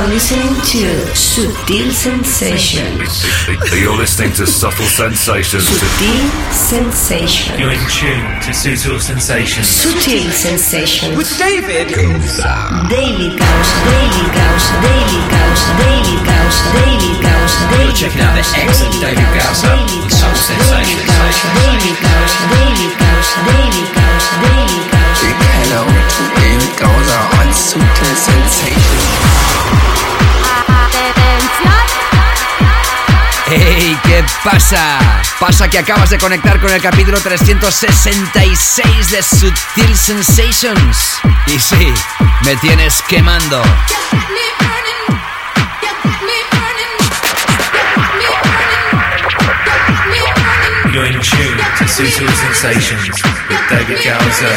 are listening to Sutil Sensations. You're listening to Subtle Sensations. Sutil Sensations. You're in tune to Subtle Sensations. Sutil Sensations. With David Daily Gausa, Daily Gausa, Daily Gausa, Daily Gausa, Daily Gausa, Daily You're checking out the excellent David Gausa with Soul Sensations. Daily Gausa, Daily Gausa, Daily Gausa, Daily Gausa. Hello. ¡Hey! ¿Qué pasa? Pasa que acabas de conectar con el capítulo 366 de Sutil Sensations. Y sí, me tienes quemando. In tune to Sutil Sensations with David Gowser.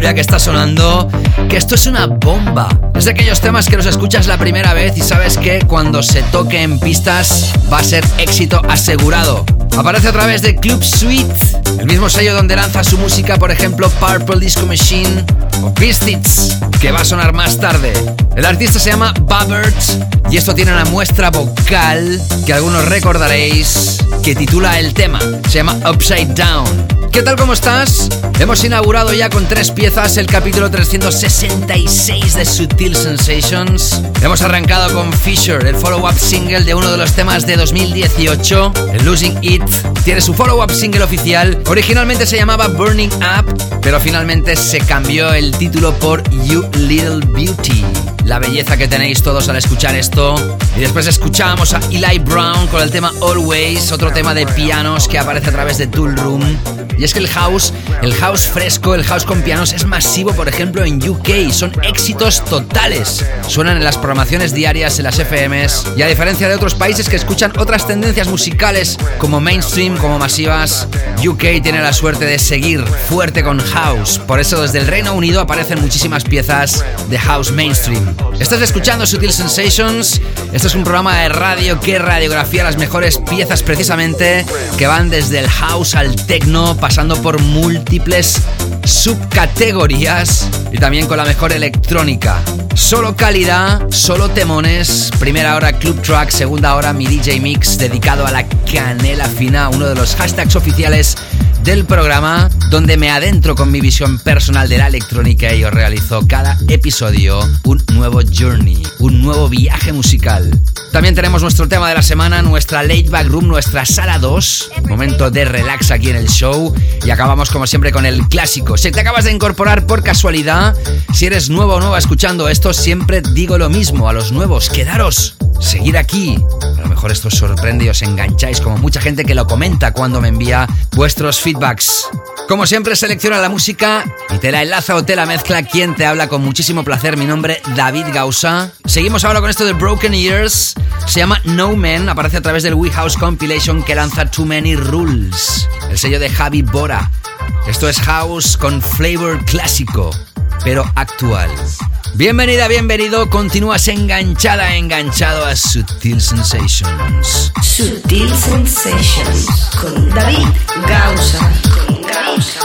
Que está sonando, que esto es una bomba. Es de aquellos temas que los escuchas la primera vez y sabes que cuando se toque en pistas va a ser éxito asegurado. Aparece a través de Club Suite, el mismo sello donde lanza su música, por ejemplo, Purple Disco Machine o Pistits, que va a sonar más tarde. El artista se llama Bubbert y esto tiene una muestra vocal que algunos recordaréis que titula el tema. Se llama Upside Down. ¿Qué tal? ¿Cómo estás? Hemos inaugurado ya con tres piezas el capítulo 366 de Sutil Sensations. Hemos arrancado con Fisher, el follow-up single de uno de los temas de 2018, el Losing It. Tiene su follow-up single oficial. Originalmente se llamaba Burning Up, pero finalmente se cambió el título por You Little Beauty. La belleza que tenéis todos al escuchar esto. Y después escuchamos a Eli Brown con el tema Always, otro tema de pianos que aparece a través de Tool Room. Y es que el house, el house fresco, el house con pianos es masivo, por ejemplo, en UK. Son éxitos totales. Suenan en las programaciones diarias en las FMs. Y a diferencia de otros países que escuchan otras tendencias musicales como mainstream, como masivas, UK tiene la suerte de seguir fuerte con house. Por eso desde el Reino Unido aparecen muchísimas piezas de house mainstream. Estás escuchando Sutil Sensations. Este es un programa de radio que radiografía las mejores piezas precisamente que van desde el house al techno pasando por múltiples subcategorías y también con la mejor electrónica. Solo calidad, solo temones. Primera hora Club Track, segunda hora mi DJ Mix dedicado a la canela fina, uno de los hashtags oficiales del programa donde me adentro con mi visión personal de la electrónica y os realizo cada episodio un nuevo journey, un nuevo viaje musical. También tenemos nuestro tema de la semana, nuestra late back room, nuestra sala 2, momento de relax aquí en el show y acabamos como siempre con el clásico. Si te acabas de incorporar por casualidad, si eres nuevo o nueva escuchando esto, siempre digo lo mismo a los nuevos, quedaros, seguir aquí. A lo mejor esto os sorprende y os engancháis como mucha gente que lo comenta cuando me envía vuestros feedback feedbacks. Como siempre, selecciona la música y te la enlaza o te la mezcla quien te habla con muchísimo placer. Mi nombre, David Gausa. Seguimos ahora con esto de Broken Years. Se llama No Man, aparece a través del We House Compilation que lanza Too Many Rules, el sello de Javi Bora. Esto es House con flavor clásico pero actual. Bienvenida, bienvenido. Continúas enganchada, enganchado a Sutil Sensations. Sutil Sensations con David Gausa. Con Gausa.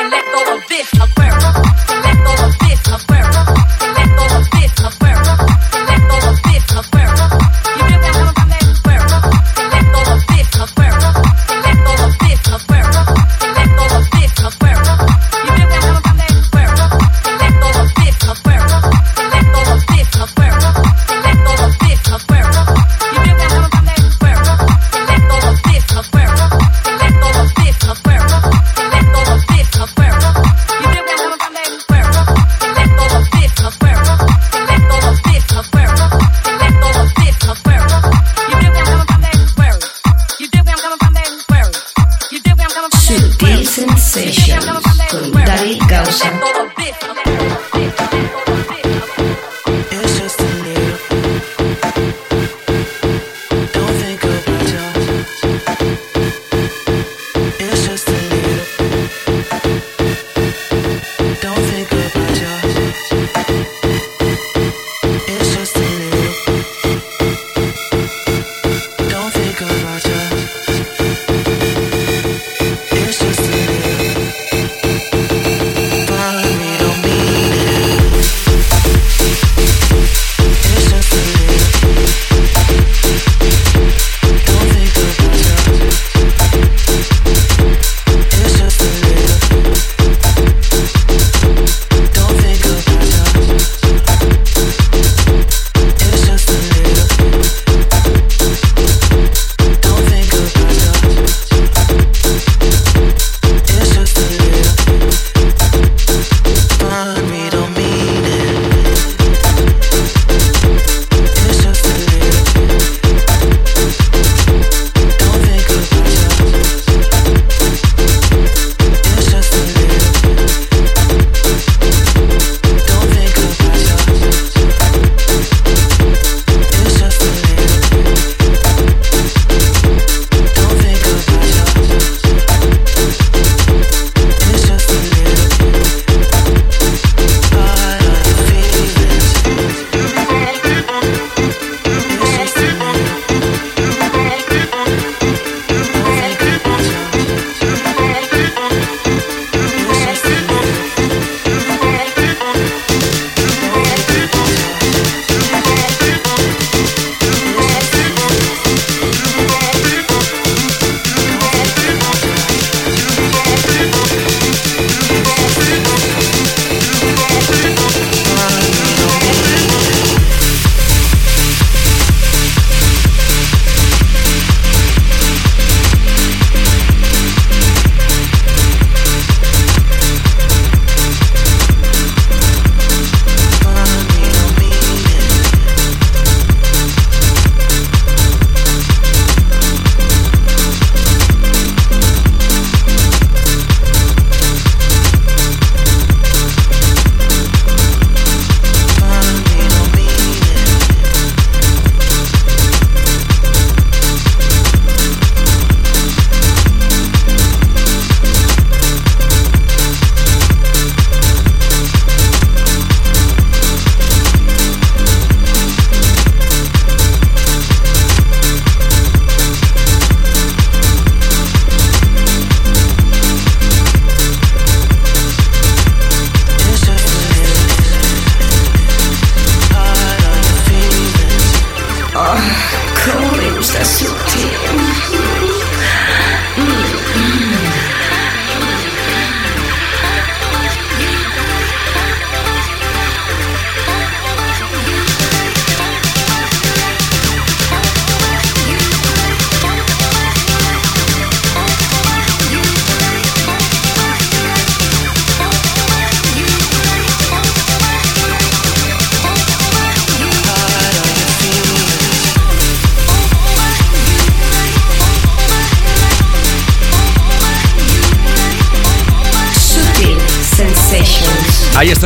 can let go of this, a. Let go of this, a.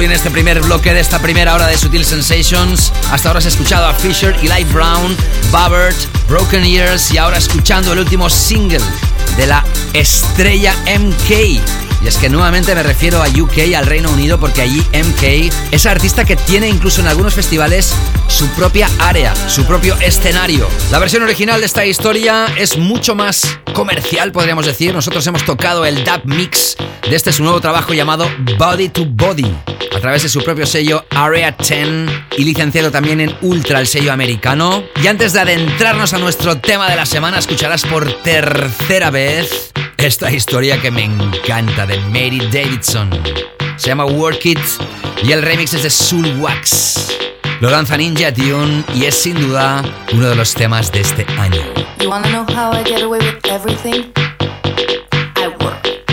en este primer bloque de esta primera hora de Sutil Sensations. Hasta ahora has escuchado a Fisher, Eli Brown, Babert, Broken Ears y ahora escuchando el último single de la estrella MK. Y es que nuevamente me refiero a UK, al Reino Unido, porque allí MK es artista que tiene incluso en algunos festivales su propia área, su propio escenario. La versión original de esta historia es mucho más comercial, podríamos decir. Nosotros hemos tocado el dub mix de este su nuevo trabajo llamado Body to Body, a través de su propio sello Area 10 y licenciado también en Ultra, el sello americano. Y antes de adentrarnos a nuestro tema de la semana, escucharás por tercera vez esta historia que me encanta de Mary Davidson. Se llama Work It y el remix es de Soul Wax. Lo lanza Ninja Tune y es sin duda uno de los temas de este año. I work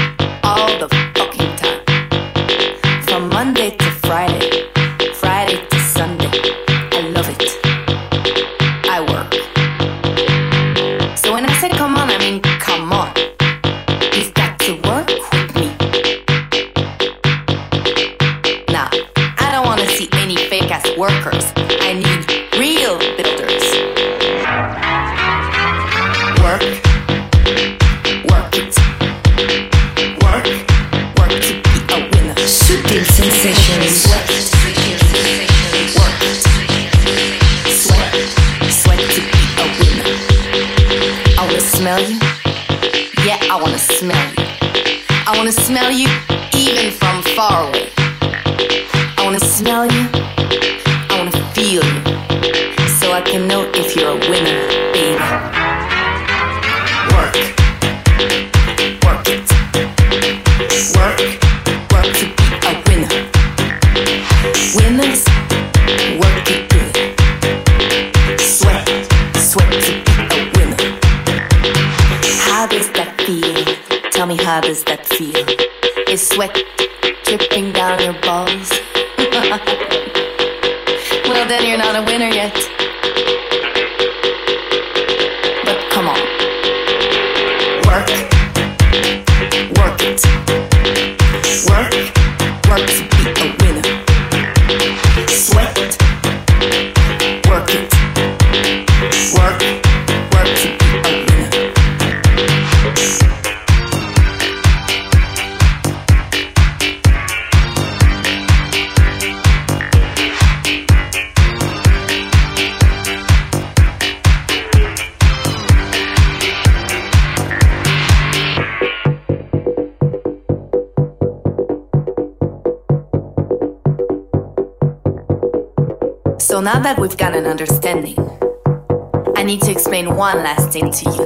I need to explain one last thing to you.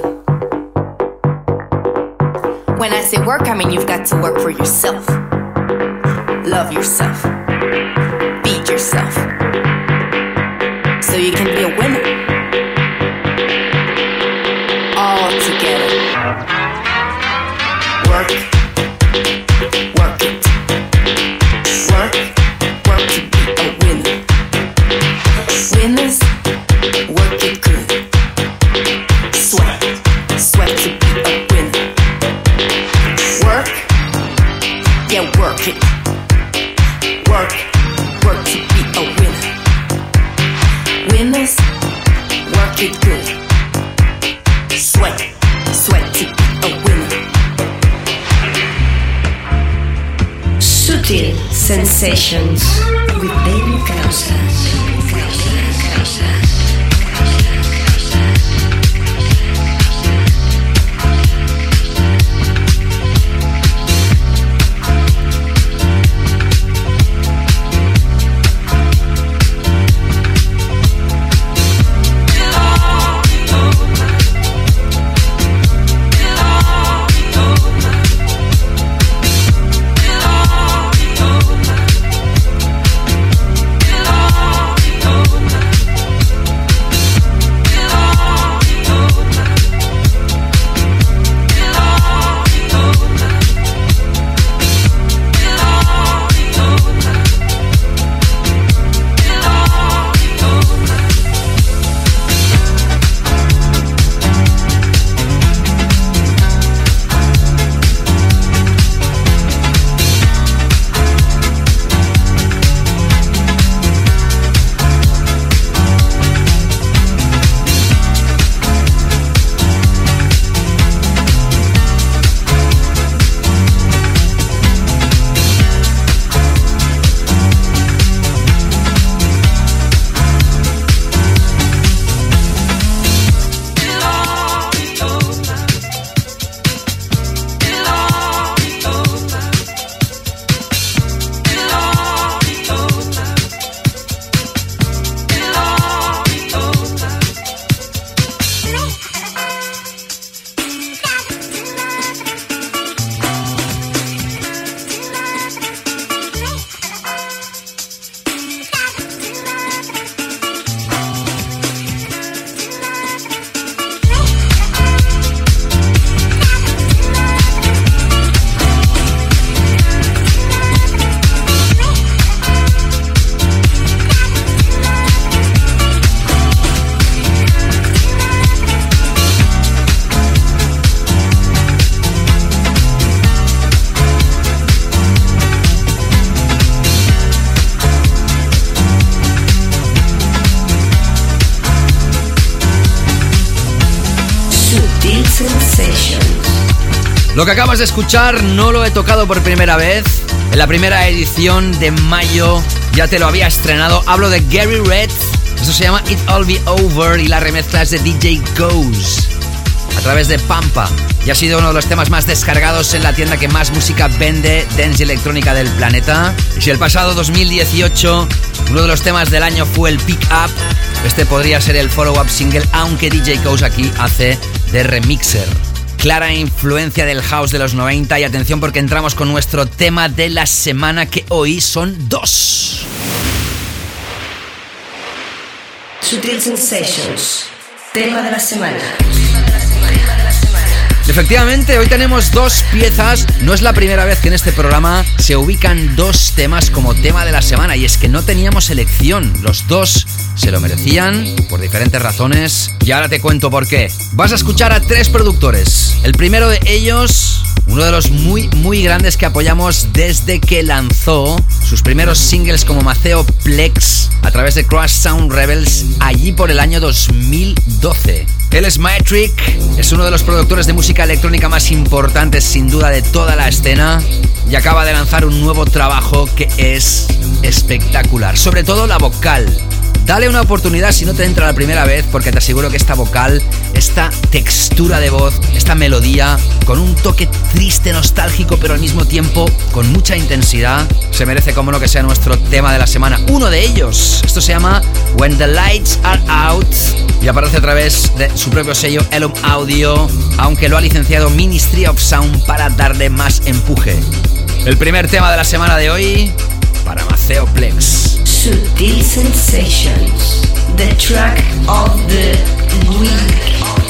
When I say work, I mean you've got to work for yourself. Love yourself. Beat yourself. So you can be a winner. Sensations Acabas de escuchar no lo he tocado por primera vez. En la primera edición de mayo ya te lo había estrenado. Hablo de Gary Red. Eso se llama It All Be Over y la remezcla es de DJ Goes a través de Pampa. Y ha sido uno de los temas más descargados en la tienda que más música vende dance electrónica del planeta. Y si el pasado 2018 uno de los temas del año fue el Pick Up, este podría ser el follow-up single, aunque DJ Coase aquí hace de remixer. Clara influencia del house de los 90 y atención porque entramos con nuestro tema de la semana que hoy son dos. Sutil Sensations. Tema de la semana. Efectivamente, hoy tenemos dos piezas. No es la primera vez que en este programa se ubican dos temas como tema de la semana y es que no teníamos elección. Los dos se lo merecían por diferentes razones y ahora te cuento por qué. Vas a escuchar a tres productores. El primero de ellos uno de los muy muy grandes que apoyamos desde que lanzó sus primeros singles como Maceo Plex a través de Crash Sound Rebels allí por el año 2012. Él es Metric, es uno de los productores de música electrónica más importantes sin duda de toda la escena y acaba de lanzar un nuevo trabajo que es espectacular, sobre todo la vocal. Dale una oportunidad si no te entra la primera vez, porque te aseguro que esta vocal, esta textura de voz, esta melodía, con un toque triste, nostálgico, pero al mismo tiempo con mucha intensidad, se merece como no que sea nuestro tema de la semana. Uno de ellos, esto se llama When the Lights Are Out y aparece a través de su propio sello Elum Audio, aunque lo ha licenciado Ministry of Sound para darle más empuje. El primer tema de la semana de hoy para Maceo Plex. Sutil Sensations. The track of the week.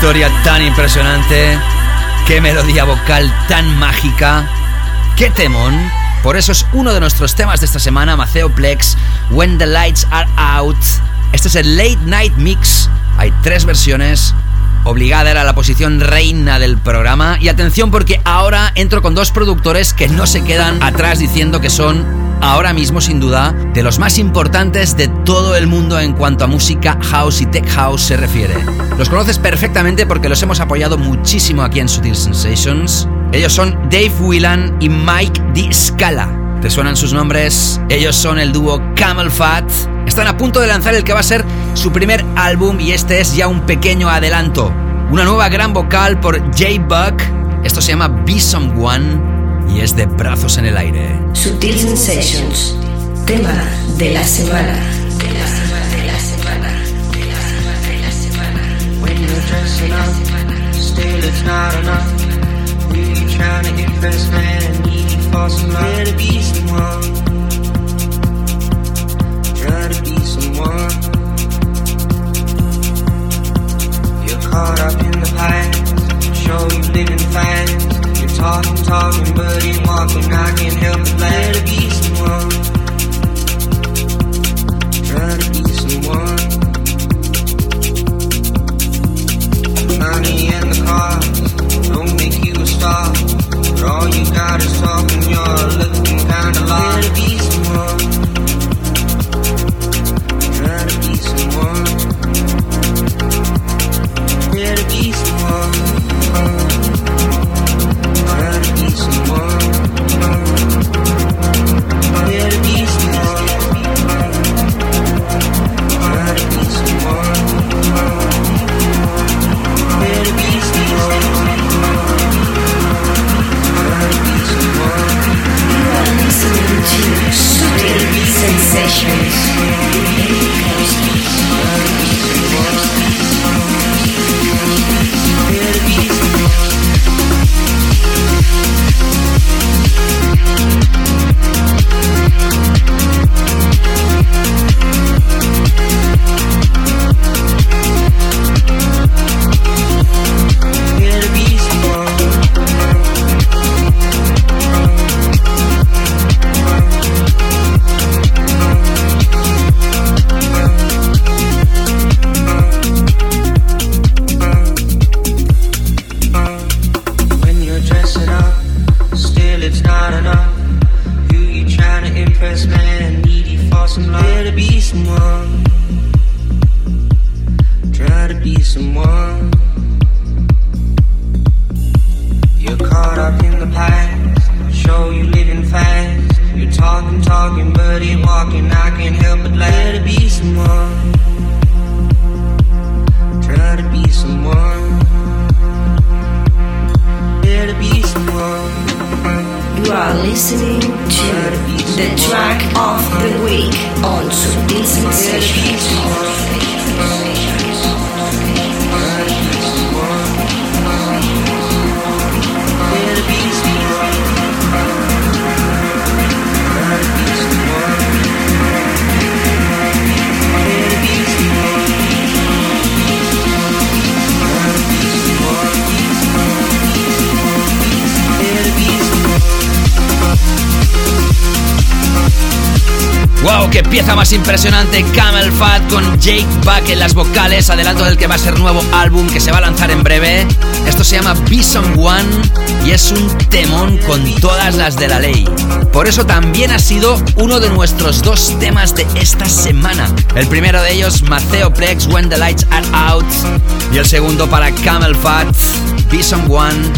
Historia tan impresionante, qué melodía vocal tan mágica, qué temón. Por eso es uno de nuestros temas de esta semana, Maceo Plex, When the Lights Are Out. Este es el Late Night Mix. Hay tres versiones. Obligada era la posición reina del programa. Y atención porque ahora entro con dos productores que no se quedan atrás diciendo que son ahora mismo sin duda de los más importantes de todo el mundo en cuanto a música house y tech house se refiere. Los conoces perfectamente porque los hemos apoyado muchísimo aquí en Sutil Sensations. Ellos son Dave Whelan y Mike D. Scala. ¿Te suenan sus nombres? Ellos son el dúo Camel Fat. Están a punto de lanzar el que va a ser su primer álbum y este es ya un pequeño adelanto. Una nueva gran vocal por J. Buck. Esto se llama Be Someone y es de brazos en el aire. Sutil Sensations, tema de la semana. De la semana, de la semana, de la semana, de la semana. When you're dressing up, still it's not enough. Really trying to impress man for to be someone. Try to be someone. You're caught up in the past. Show you living fast. Talking, talking, but ain't walking. I can't help but glad to be someone. Try to be someone. Money and the cars don't make you a star. But all you got is talking. You're looking kinda lost. Sessions. Camel Fat con Jake Buck en las vocales, adelanto del que va a ser nuevo álbum que se va a lanzar en breve. Esto se llama Be Someone y es un temón con todas las de la ley. Por eso también ha sido uno de nuestros dos temas de esta semana. El primero de ellos, Maceo Plex, When the Lights Are Out. Y el segundo para Camel Fat, Be Someone.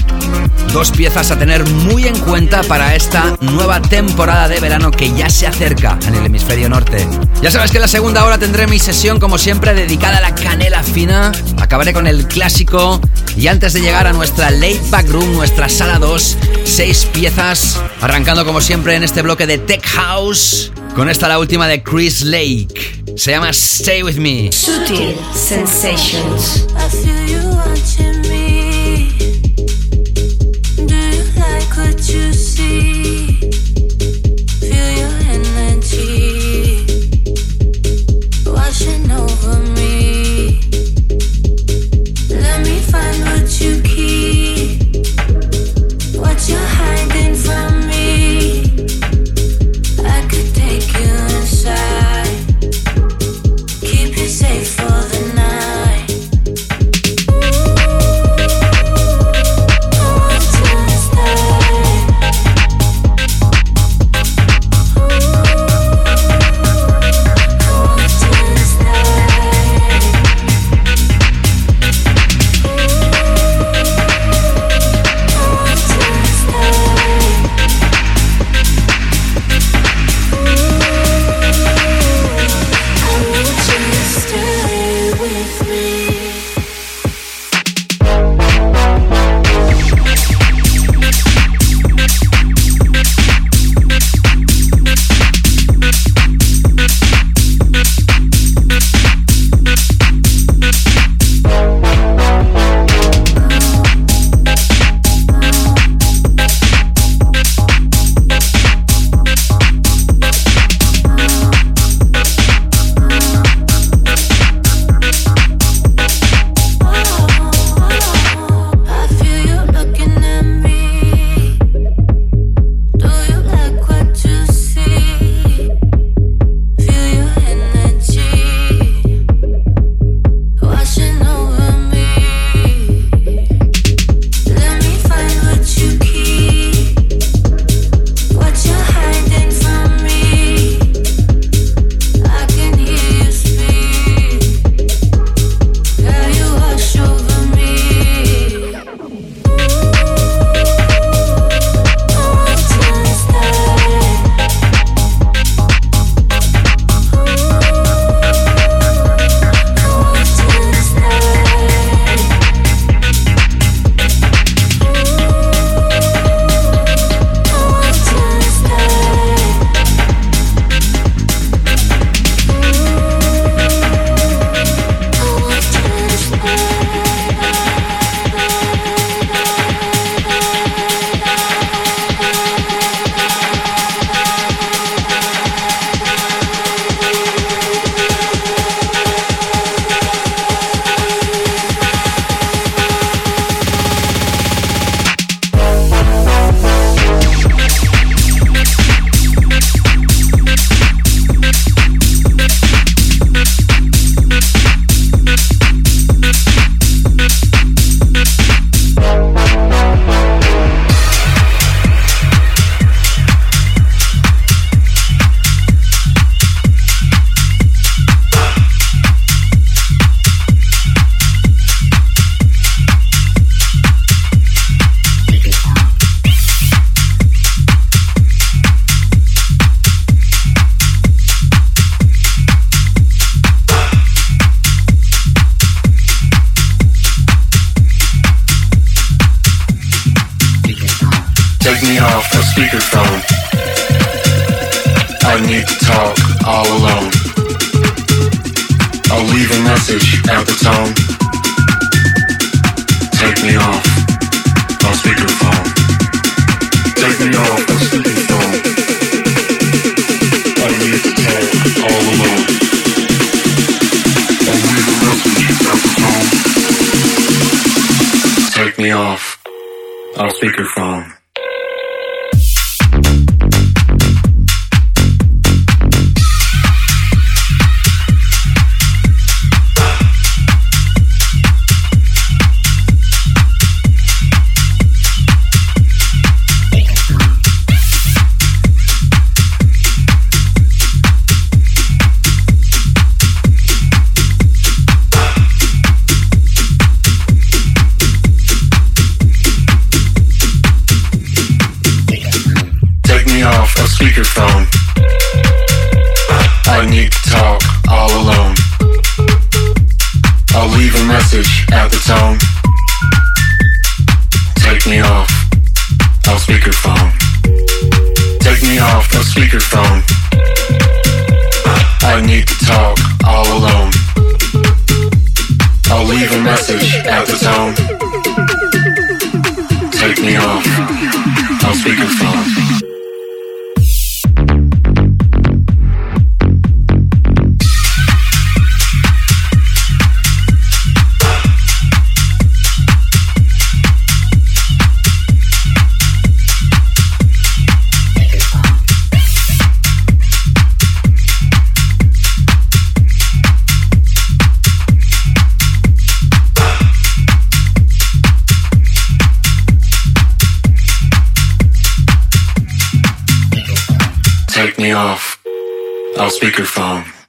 Dos piezas a tener muy en cuenta para esta nueva temporada de verano que ya se acerca en el hemisferio norte. Ya sabes que en la segunda hora tendré mi sesión como siempre dedicada a la canela fina. Acabaré con el clásico y antes de llegar a nuestra late back room, nuestra sala 2, seis piezas, arrancando como siempre en este bloque de Tech House. Con esta la última de Chris Lake. Se llama Stay With Me. Sutil Sensations. Me off on speakerphone.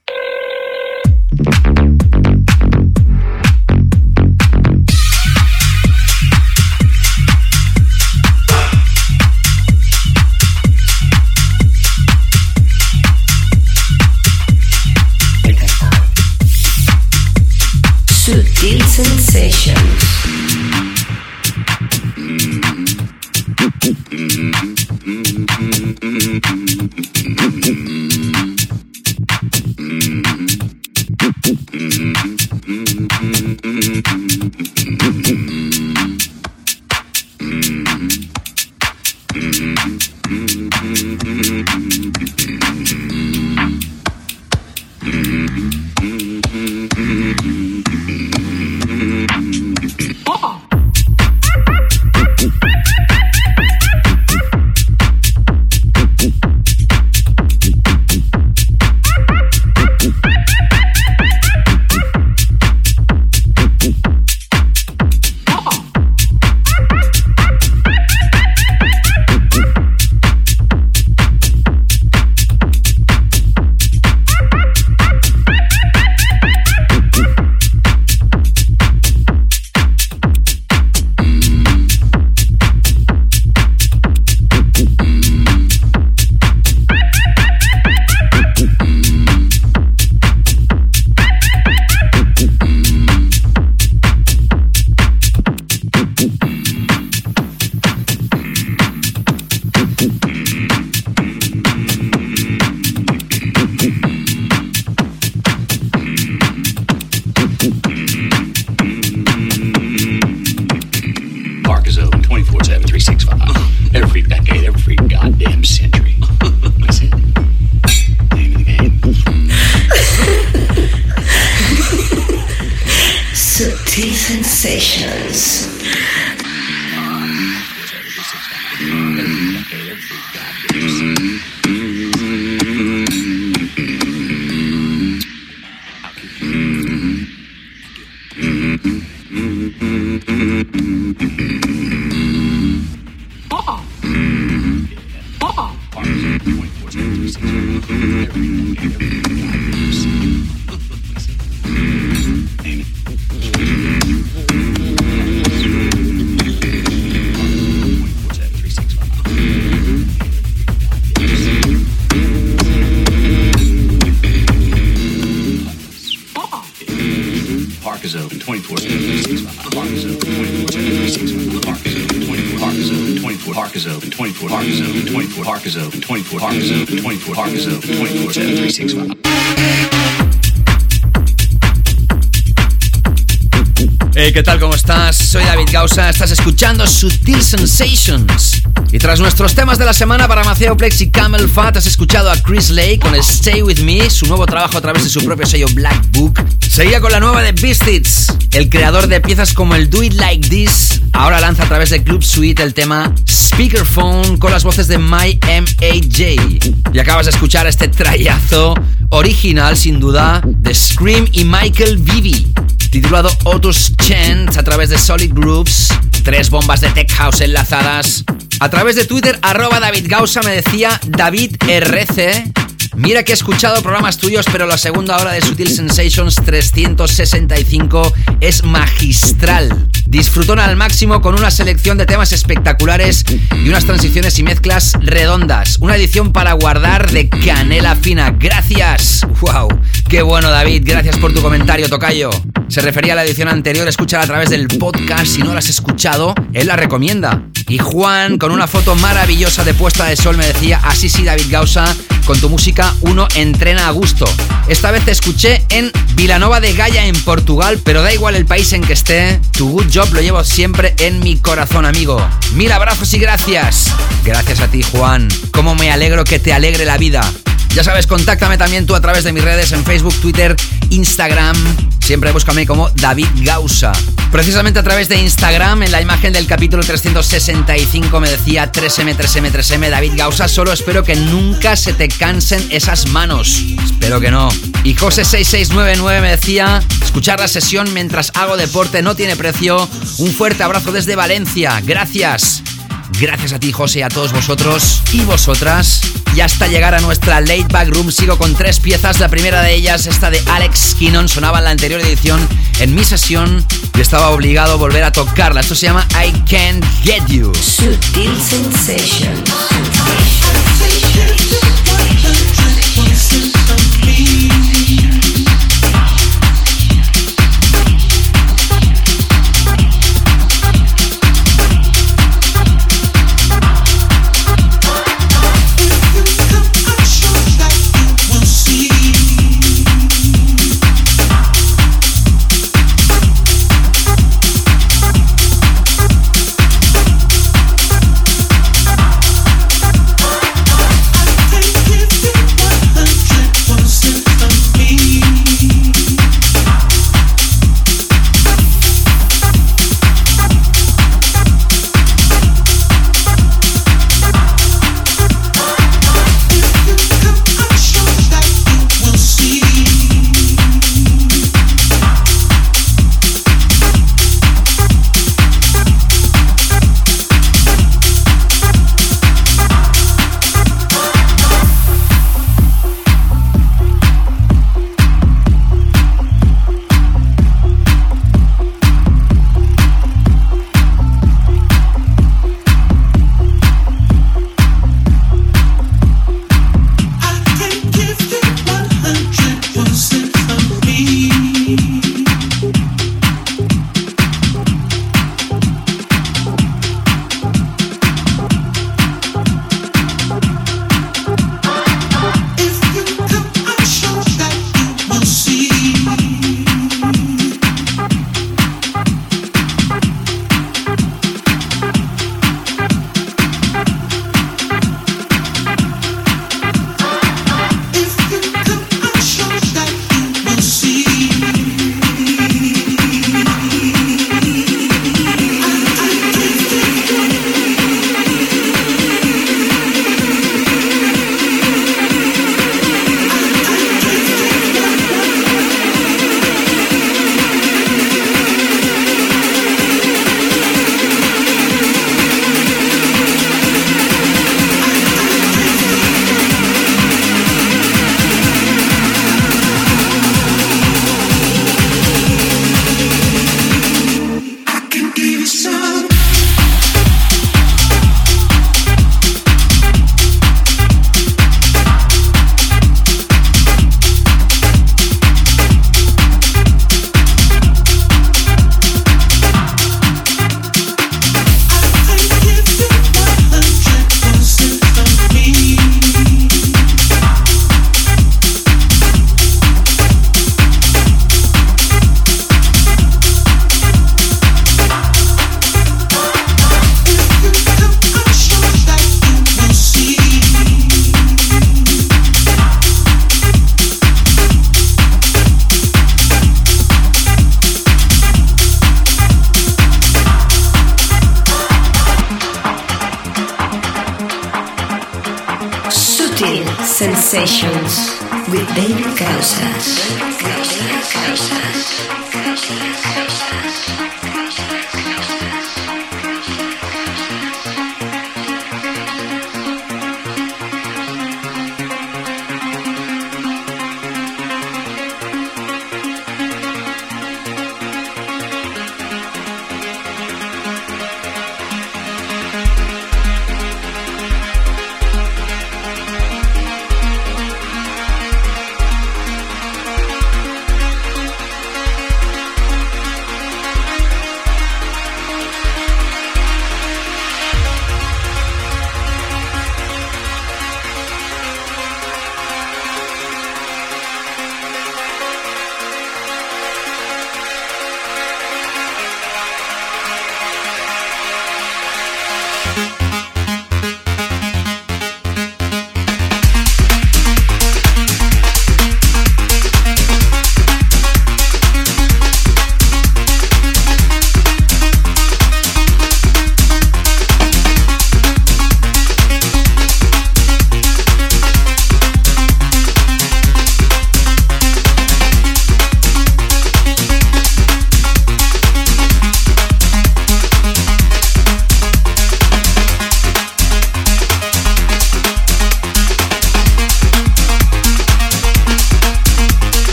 Estás escuchando Sutil Sensations. Y tras nuestros temas de la semana para Maceo Plex y Camel Fat, has escuchado a Chris Lake con Stay With Me, su nuevo trabajo a través de su propio sello Black Book. Seguía con la nueva de Beastits, el creador de piezas como el Do It Like This, ahora lanza a través de Club Suite el tema Speakerphone con las voces de My M.A.J. Y acabas de escuchar este trayazo original, sin duda, de Scream y Michael Vivi titulado Otus Chant a través de Solid Grooves. Tres bombas de Tech House enlazadas. A través de Twitter, arroba David Gausa me decía David RC. Mira que he escuchado programas tuyos, pero la segunda hora de Sutil Sensations 365 es magistral. Disfrutón al máximo con una selección de temas espectaculares y unas transiciones y mezclas redondas. Una edición para guardar de canela fina. Gracias. ¡Wow! ¡Qué bueno, David! Gracias por tu comentario, Tocayo. Se refería a la edición anterior, escúchala a través del podcast. Si no la has escuchado, él la recomienda. Y Juan, con una foto maravillosa de puesta de sol, me decía, así sí, David Gausa, con tu música uno entrena a gusto. Esta vez te escuché en Vilanova de Gaia, en Portugal, pero da igual el país en que esté, tu good job lo llevo siempre en mi corazón, amigo. Mil abrazos y gracias. Gracias a ti, Juan. Cómo me alegro que te alegre la vida. Ya sabes, contáctame también tú a través de mis redes en Facebook, Twitter, Instagram. Siempre búscame como David Gausa. Precisamente a través de Instagram, en la imagen del capítulo 365 me decía 3M, 3M, 3M, David Gausa. Solo espero que nunca se te cansen esas manos. Espero que no. Y José6699 me decía, escuchar la sesión mientras hago deporte no tiene precio. Un fuerte abrazo desde Valencia. Gracias. Gracias a ti, José, a todos vosotros y vosotras. Y hasta llegar a nuestra late back room sigo con tres piezas. La primera de ellas, esta de Alex Kinnon, sonaba en la anterior edición en mi sesión y estaba obligado a volver a tocarla. Esto se llama I Can't Get You. Sutil Sensations.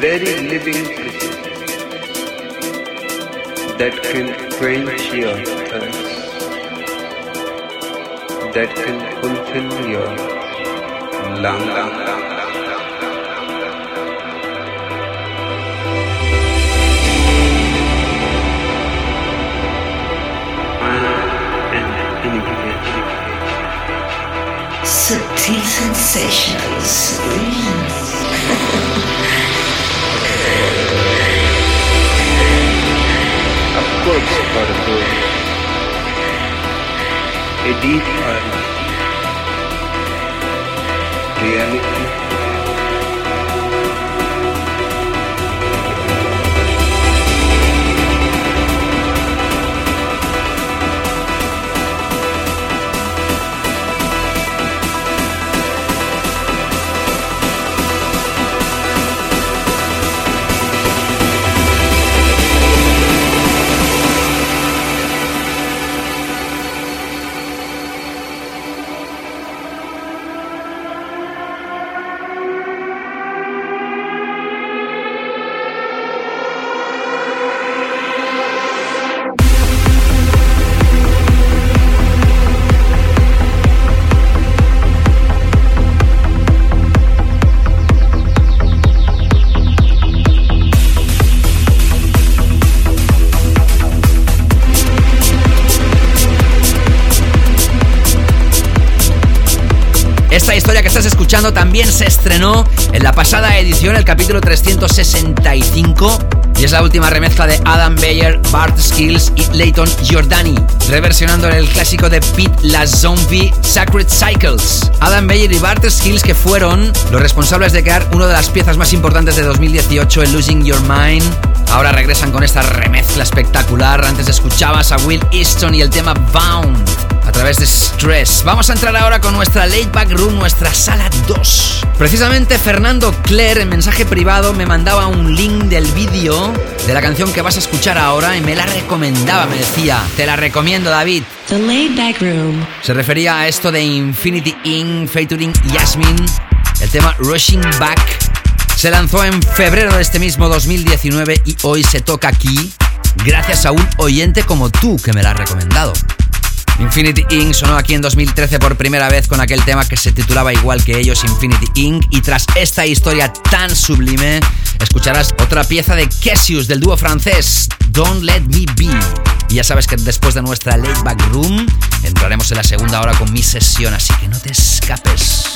very living creature that can quench your thirst, that can fulfill your longing. Subtle sensations. words are good. A deep reality. También se estrenó en la pasada edición, el capítulo 365. Y es la última remezcla de Adam Beyer, Bart Skills y Leighton Giordani, reversionando el clásico de Pete La Zombie, Sacred Cycles. Adam Beyer y Bart Skills que fueron los responsables de crear una de las piezas más importantes de 2018, el Losing Your Mind. Ahora regresan con esta remezcla espectacular. Antes escuchabas a Will Easton y el tema Bound través de Stress. Vamos a entrar ahora con nuestra Late Back Room, nuestra sala 2. Precisamente Fernando Claire en mensaje privado me mandaba un link del vídeo de la canción que vas a escuchar ahora y me la recomendaba, me decía, te la recomiendo David. The Laid Back Room. Se refería a esto de Infinity Inc. featuring Yasmin, el tema Rushing Back. Se lanzó en febrero de este mismo 2019 y hoy se toca aquí gracias a un oyente como tú que me la ha recomendado. Infinity Inc. sonó aquí en 2013 por primera vez con aquel tema que se titulaba igual que ellos, Infinity Inc. Y tras esta historia tan sublime, escucharás otra pieza de Cassius del dúo francés, Don't Let Me Be. Y ya sabes que después de nuestra Late Back Room, entraremos en la segunda hora con mi sesión, así que no te escapes.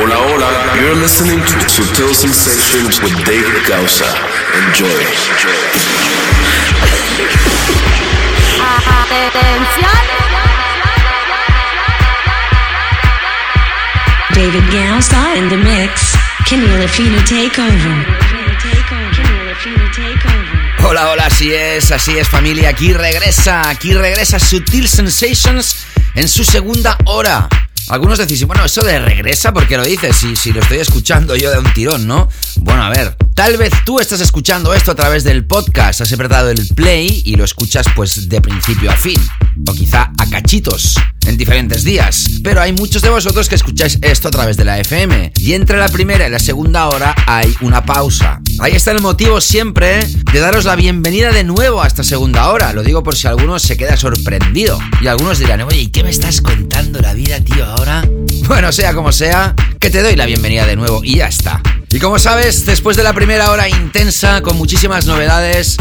Hola, hola. You're listening to Sutil Sensations with David Gausa. Enjoy. David Gausa in the mix. Camila Fina takeover. Hola, hola, así es, así es familia, aquí regresa, aquí regresa Sutil Sensations en su segunda hora. Algunos decís, bueno, eso de regresa, ¿por qué lo dices? Si, si lo estoy escuchando yo de un tirón, ¿no? Bueno, a ver, tal vez tú estás escuchando esto a través del podcast, has apretado el play y lo escuchas pues de principio a fin, o quizá a cachitos, en diferentes días. Pero hay muchos de vosotros que escucháis esto a través de la FM, y entre la primera y la segunda hora hay una pausa. Ahí está el motivo siempre de daros la bienvenida de nuevo a esta segunda hora. Lo digo por si alguno se queda sorprendido. Y algunos dirán, oye, ¿y qué me estás contando la vida, tío, ahora? Bueno, sea como sea, que te doy la bienvenida de nuevo y ya está. Y como sabes, después de la primera hora intensa, con muchísimas novedades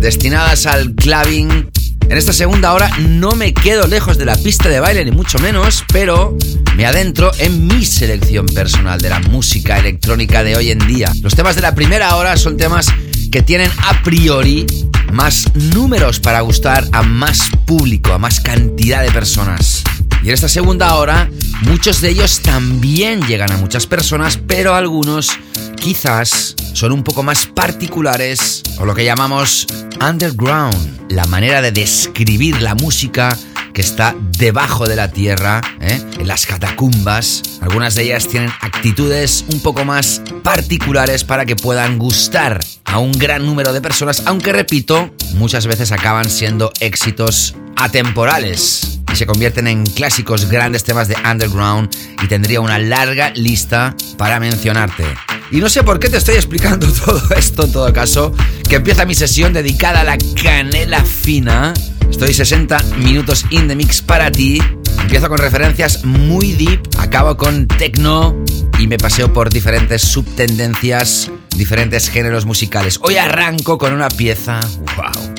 destinadas al clubbing, en esta segunda hora no me quedo lejos de la pista de baile, ni mucho menos, pero me adentro en mi selección personal de la música electrónica de hoy en día. Los temas de la primera hora son temas que tienen a priori más números para gustar a más público, a más cantidad de personas. Y en esta segunda hora, muchos de ellos también llegan a muchas personas, pero algunos quizás son un poco más particulares o lo que llamamos underground, la manera de describir la música que está debajo de la tierra, ¿eh? en las catacumbas. Algunas de ellas tienen actitudes un poco más particulares para que puedan gustar a un gran número de personas, aunque repito, muchas veces acaban siendo éxitos atemporales se convierten en clásicos grandes temas de underground y tendría una larga lista para mencionarte. Y no sé por qué te estoy explicando todo esto en todo caso, que empieza mi sesión dedicada a la canela fina. Estoy 60 minutos in the mix para ti. Empiezo con referencias muy deep, acabo con techno y me paseo por diferentes subtendencias, diferentes géneros musicales. Hoy arranco con una pieza, wow.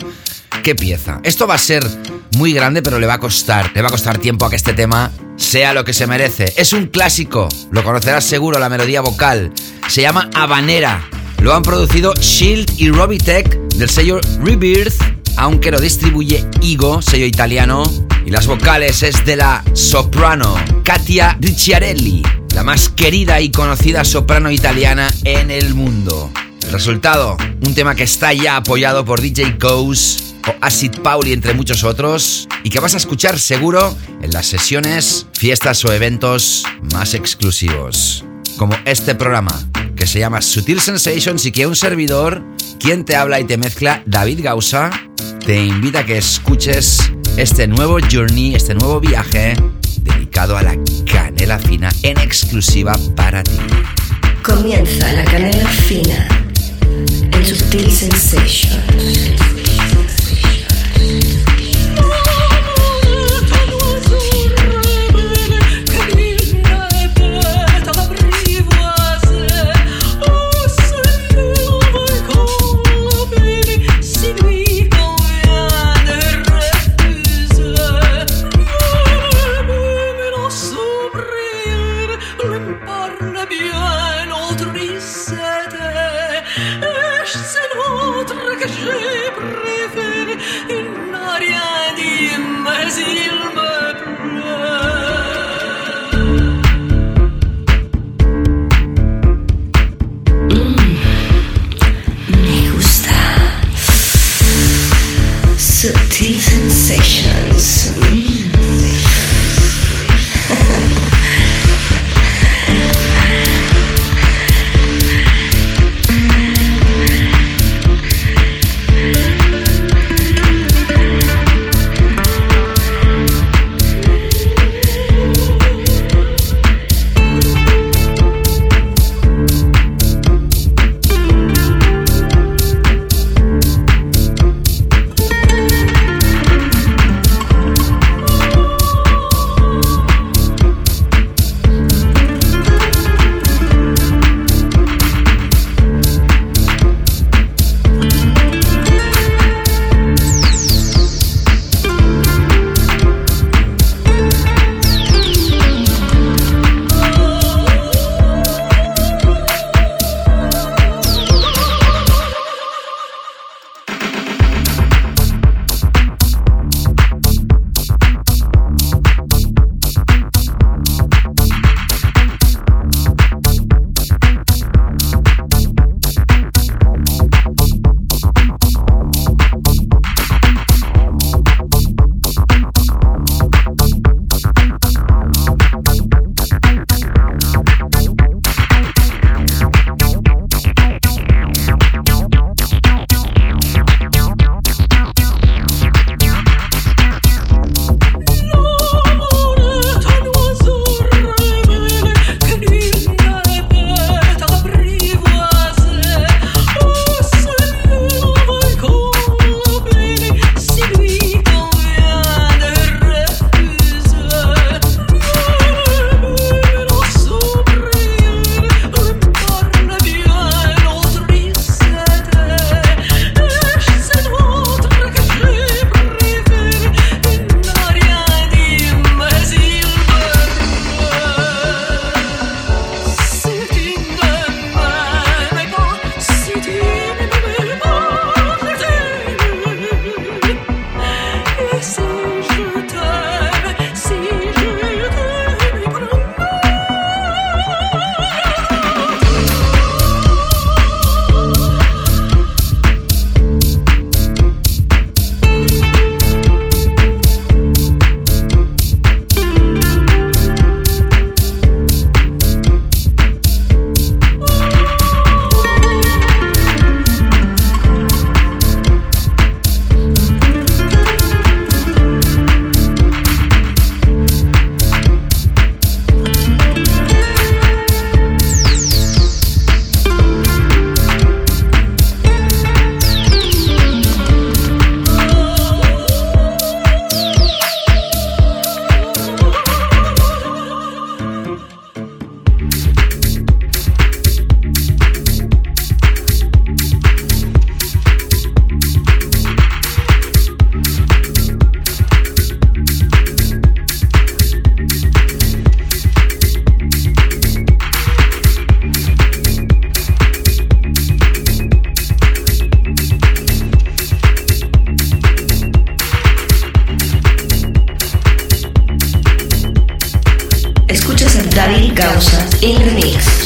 ¿Qué pieza? Esto va a ser muy grande, pero le va a costar, le va a costar tiempo a que este tema sea lo que se merece. Es un clásico, lo conocerás seguro, la melodía vocal. Se llama Habanera. Lo han producido Shield y Robitech del sello Rebirth, aunque lo distribuye Igo, sello italiano. Y las vocales es de la soprano Katia Ricciarelli, la más querida y conocida soprano italiana en el mundo. Resultado, un tema que está ya apoyado por DJ Ghost o Acid Pauli entre muchos otros y que vas a escuchar seguro en las sesiones, fiestas o eventos más exclusivos. Como este programa que se llama Sutil Sensations y que un servidor, quien te habla y te mezcla, David Gausa, te invita a que escuches este nuevo journey, este nuevo viaje dedicado a la canela fina en exclusiva para ti. Comienza la canela fina en Sutil Sensations. C'est is il David Gausa in remix. David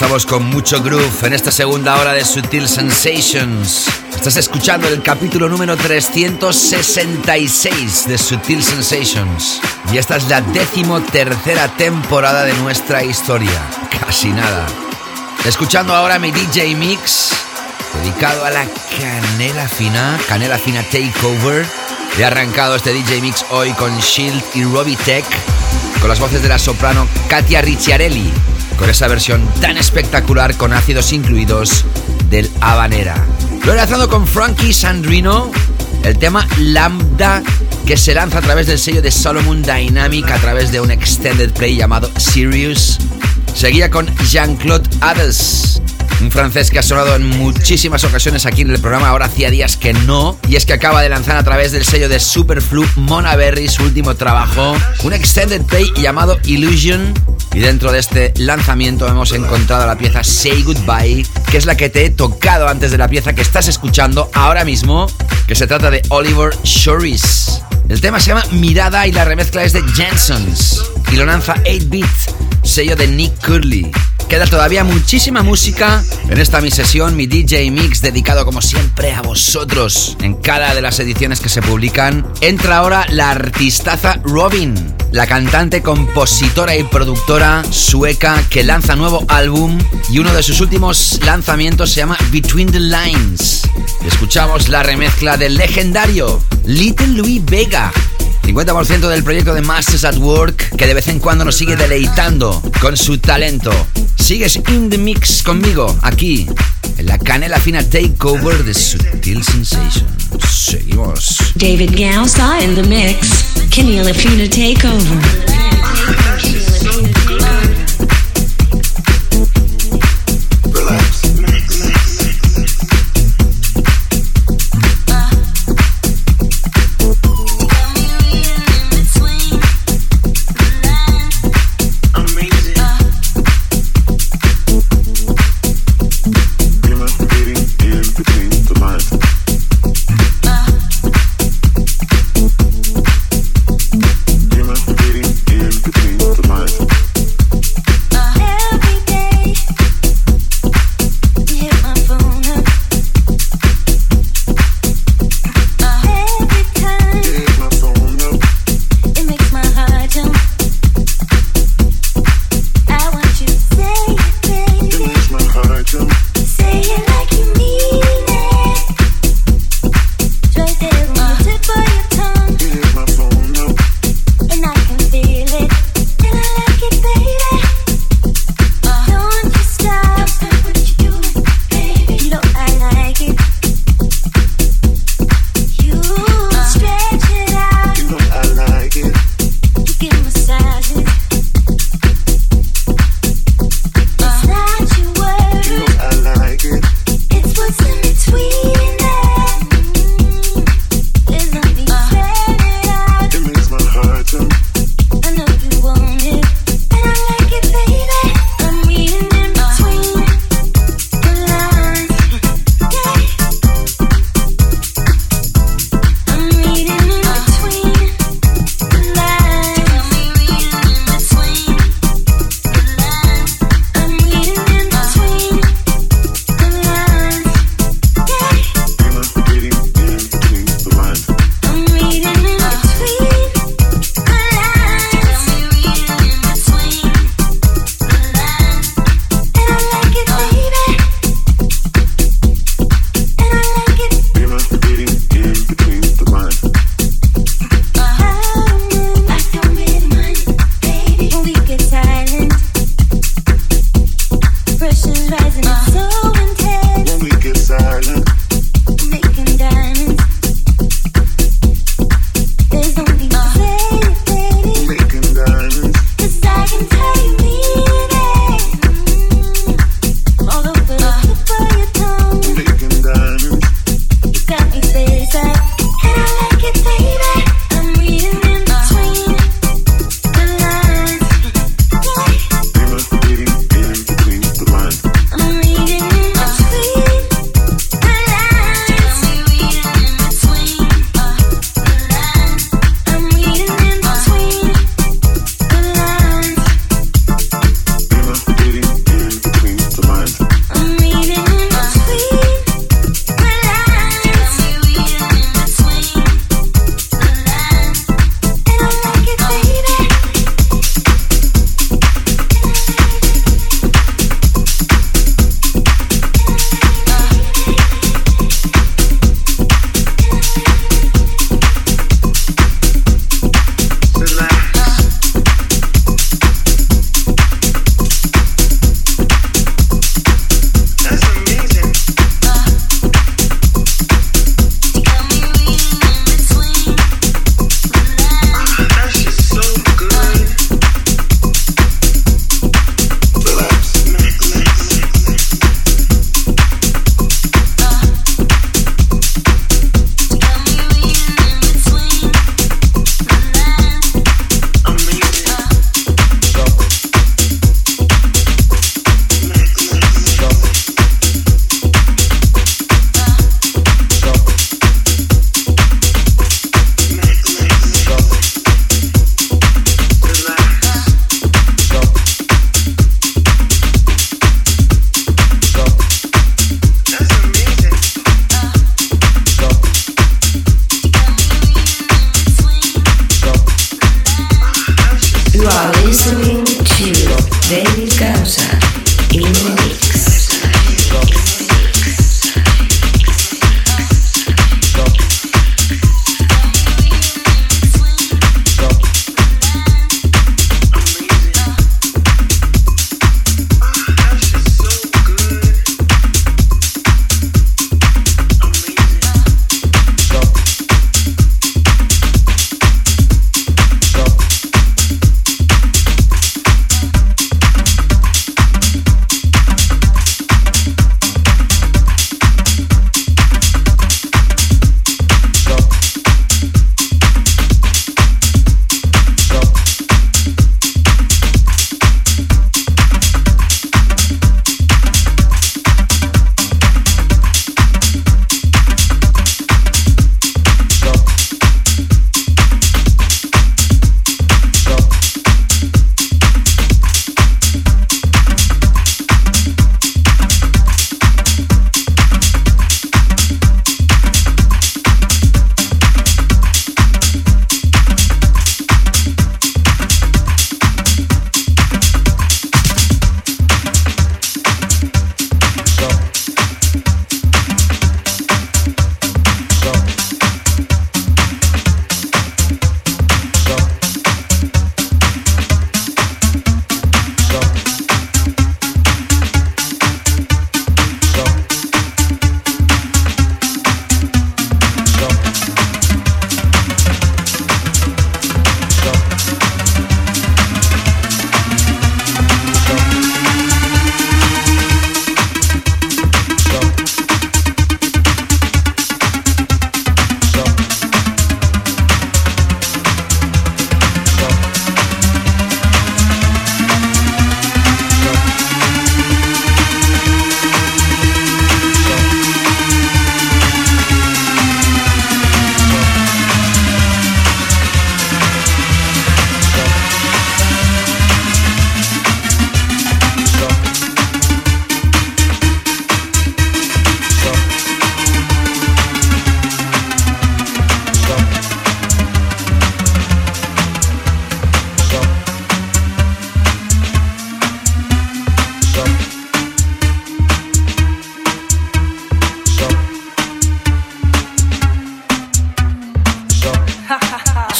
estamos con mucho groove en esta segunda hora de Sutil Sensations. Estás escuchando el capítulo número 366 de Sutil Sensations. Y esta es la décimo tercera temporada de nuestra historia. Casi nada. Escuchando ahora mi DJ Mix, dedicado a la canela fina, canela fina takeover. He arrancado este DJ Mix hoy con Shield y Robitech, con las voces de la soprano Katia Ricciarelli, con esa versión tan espectacular con ácidos incluidos del Habanera. Lo he lanzado con Frankie Sandrino, el tema Lambda, que se lanza a través del sello de Solomon Dynamic a través de un extended play llamado Sirius. Seguía con Jean-Claude Adels, un francés que ha sonado en muchísimas ocasiones aquí en el programa, ahora hacía días que no, y es que acaba de lanzar a través del sello de Superflu Mona Berry su último trabajo, un extended play llamado Illusion, y dentro de este lanzamiento hemos encontrado la pieza Say Goodbye, que es la que te he tocado antes de la pieza que estás escuchando ahora mismo, que se trata de Oliver Shoris. El tema se llama Mirada y la remezcla es de Jensons, y lo lanza 8-Bit, sello de Nick Curley. Queda todavía muchísima música en esta mi sesión, mi DJ Mix, dedicado como siempre a vosotros en cada de las ediciones que se publican. Entra ahora la artistaza Robin, la cantante, compositora y productora sueca que lanza nuevo álbum y uno de sus últimos lanzamientos se llama Between the Lines. Escuchamos la remezcla del legendario Little Louis Vega 50% del proyecto de Masters at Work que de vez en cuando nos sigue deleitando con su talento. Sigues in the mix conmigo aquí en la canela fina takeover de Sutil Sensations. Seguimos. David Gausa in the mix. Kenny Lafina takeover.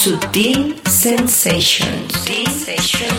Sutil Sensations. Sensations.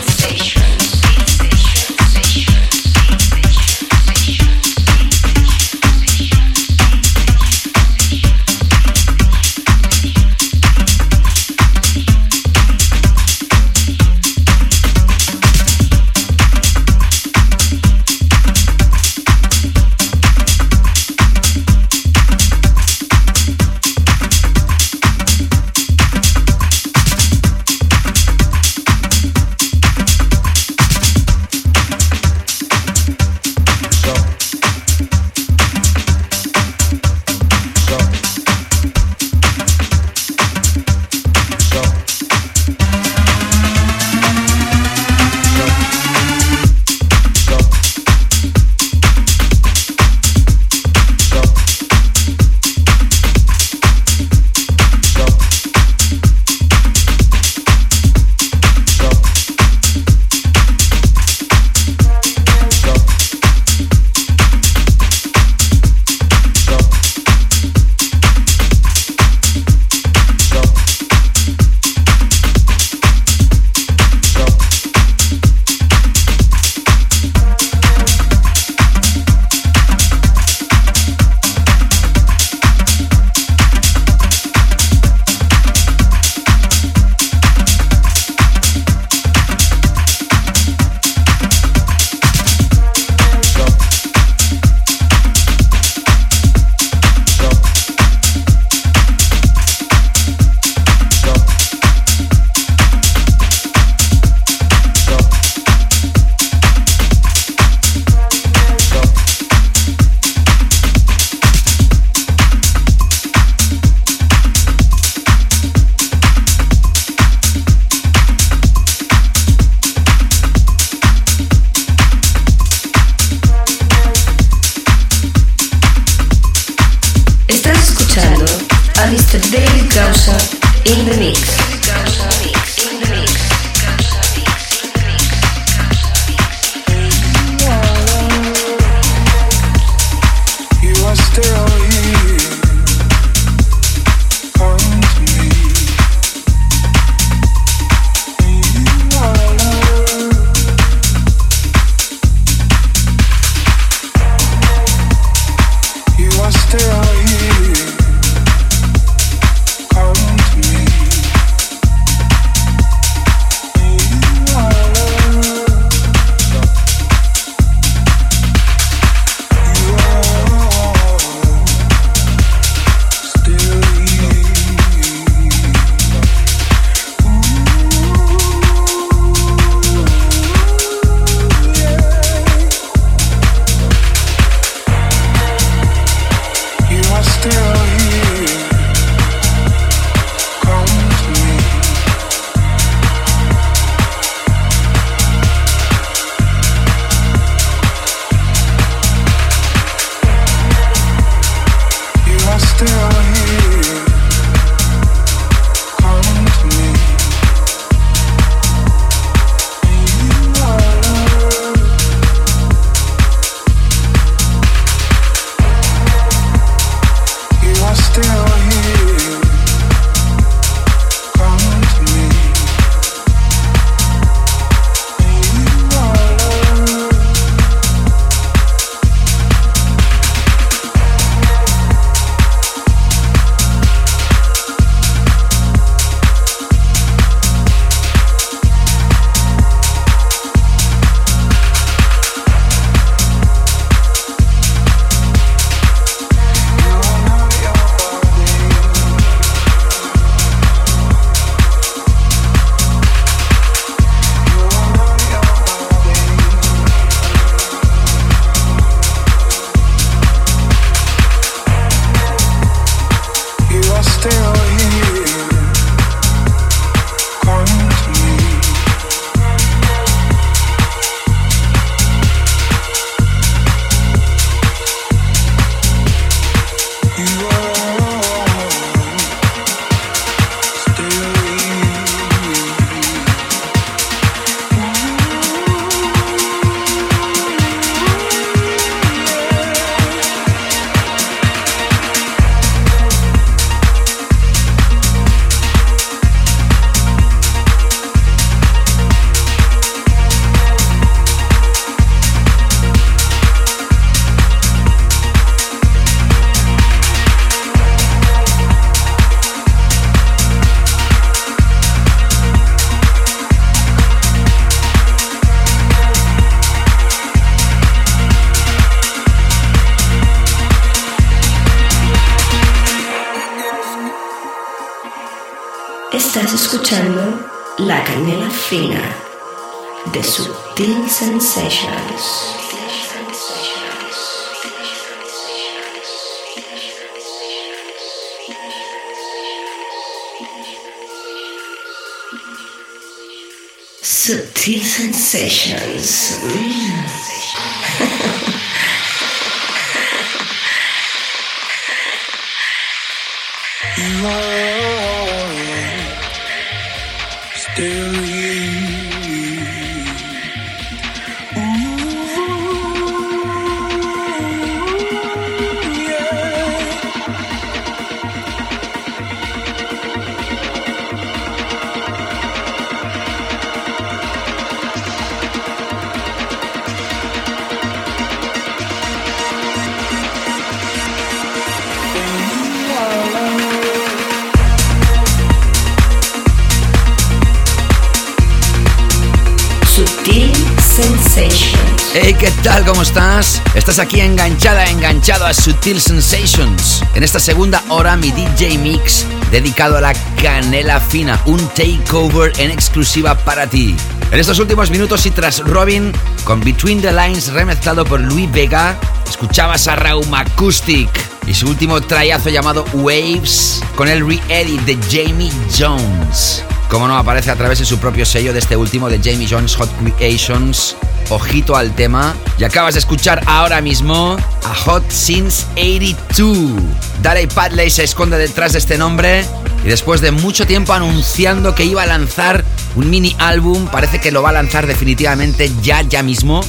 ¿Qué tal? ¿Cómo estás? Estás aquí enganchada, enganchado a Sutil Sensations. En esta segunda hora, mi DJ Mix dedicado a la canela fina, un takeover en exclusiva para ti. En estos últimos minutos y tras Robin, con Between the Lines remezclado por Louis Vega, escuchabas a Raum Acoustic y su último trayazo llamado Waves con el re-edit de Jamie Jones. Como no, aparece a través de su propio sello de este último de Jamie Jones Hot Creations. Ojito al tema. Y acabas de escuchar ahora mismo a Hot Since 82. Darey Padley se esconde detrás de este nombre y después de mucho tiempo anunciando que iba a lanzar un mini álbum, parece que lo va a lanzar definitivamente ya, ya mismo.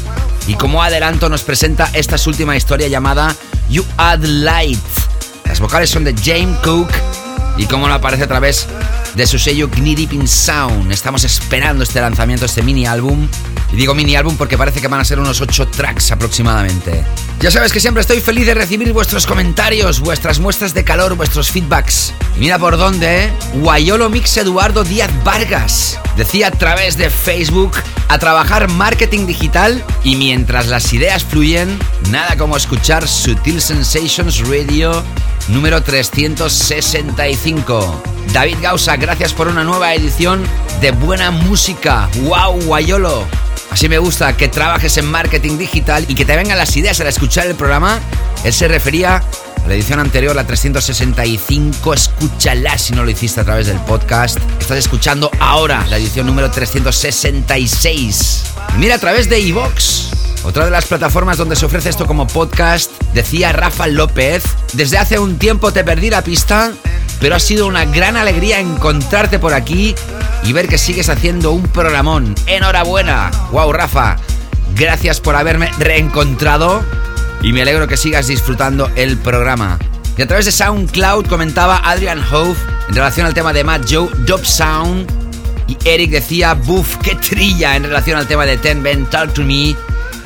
Y como adelanto nos presenta esta última historia llamada You Add Light. Las vocales son de James Cook y como no aparece a través de su sello Knee Deep Sound. Estamos esperando este lanzamiento, este mini álbum. Y digo mini álbum porque parece que van a ser unos 8 tracks aproximadamente. Ya sabes que siempre estoy feliz de recibir vuestros comentarios, vuestras muestras de calor, vuestros feedbacks. Mira por dónde, ¿eh? Guayolo Mix Eduardo Díaz Vargas. Decía a través de Facebook a trabajar marketing digital y mientras las ideas fluyen, nada como escuchar Sutil Sensations Radio número 365. David Gausa, gracias por una nueva edición de buena música. ¡Wow, Guayolo! Así me gusta que trabajes en marketing digital y que te vengan las ideas al escuchar el programa. Él se refería a la edición anterior, la 365. Escúchala si no lo hiciste a través del podcast. Estás escuchando ahora la edición número 366. Mira a través de iVox. Otra de las plataformas donde se ofrece esto como podcast, decía Rafa López, desde hace un tiempo te perdí la pista, pero ha sido una gran alegría encontrarte por aquí y ver que sigues haciendo un programón. Enhorabuena. Wow, Rafa. Gracias por haberme reencontrado y me alegro que sigas disfrutando el programa. Y a través de SoundCloud comentaba Adrian Hove en relación al tema de Matt Joe, Dub Sound. Y Eric decía, buff, qué trilla en relación al tema de Ten Ben, Talk to Me.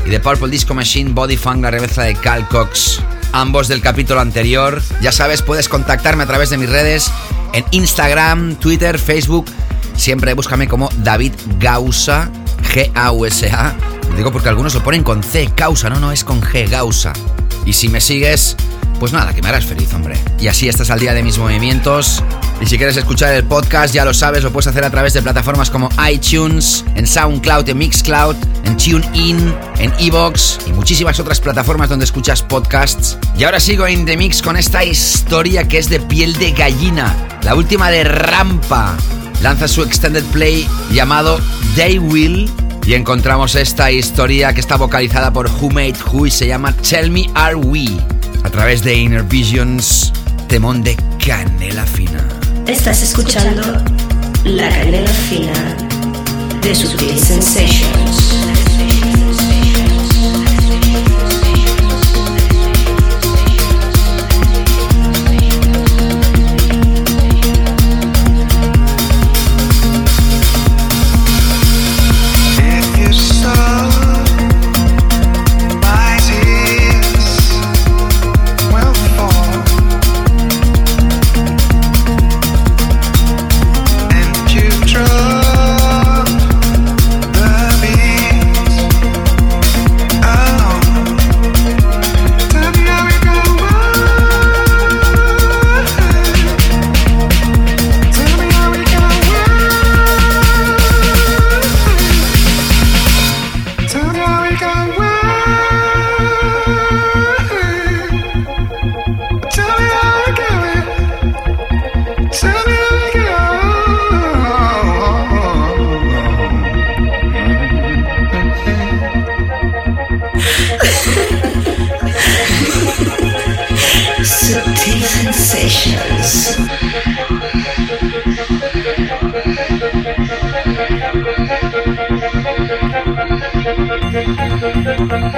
Y de Purple Disco Machine, Body Funk, la remezcla de Cal Cox. Ambos del capítulo anterior. Ya sabes, puedes contactarme a través de mis redes en Instagram, Twitter, Facebook. Siempre búscame como David Gausa, G-A-U-S-A. Lo digo porque algunos lo ponen con C, Causa, no, no, es con G, Gausa. Y si me sigues, pues nada, que me harás feliz, hombre. Y así estás al día de mis movimientos. Y si quieres escuchar el podcast, ya lo sabes, lo puedes hacer a través de plataformas como iTunes, en SoundCloud, en Mixcloud, en TuneIn, en Evox y muchísimas otras plataformas donde escuchas podcasts. Y ahora sigo en The Mix con esta historia que es de piel de gallina, la última de Rampa. Lanza su extended play llamado They Will y encontramos esta historia que está vocalizada por Who Made Who y se llama Tell Me Are We a través de Inner Visions, temón de canela fina. Estás escuchando La Canela Fina de Subtle Sensations.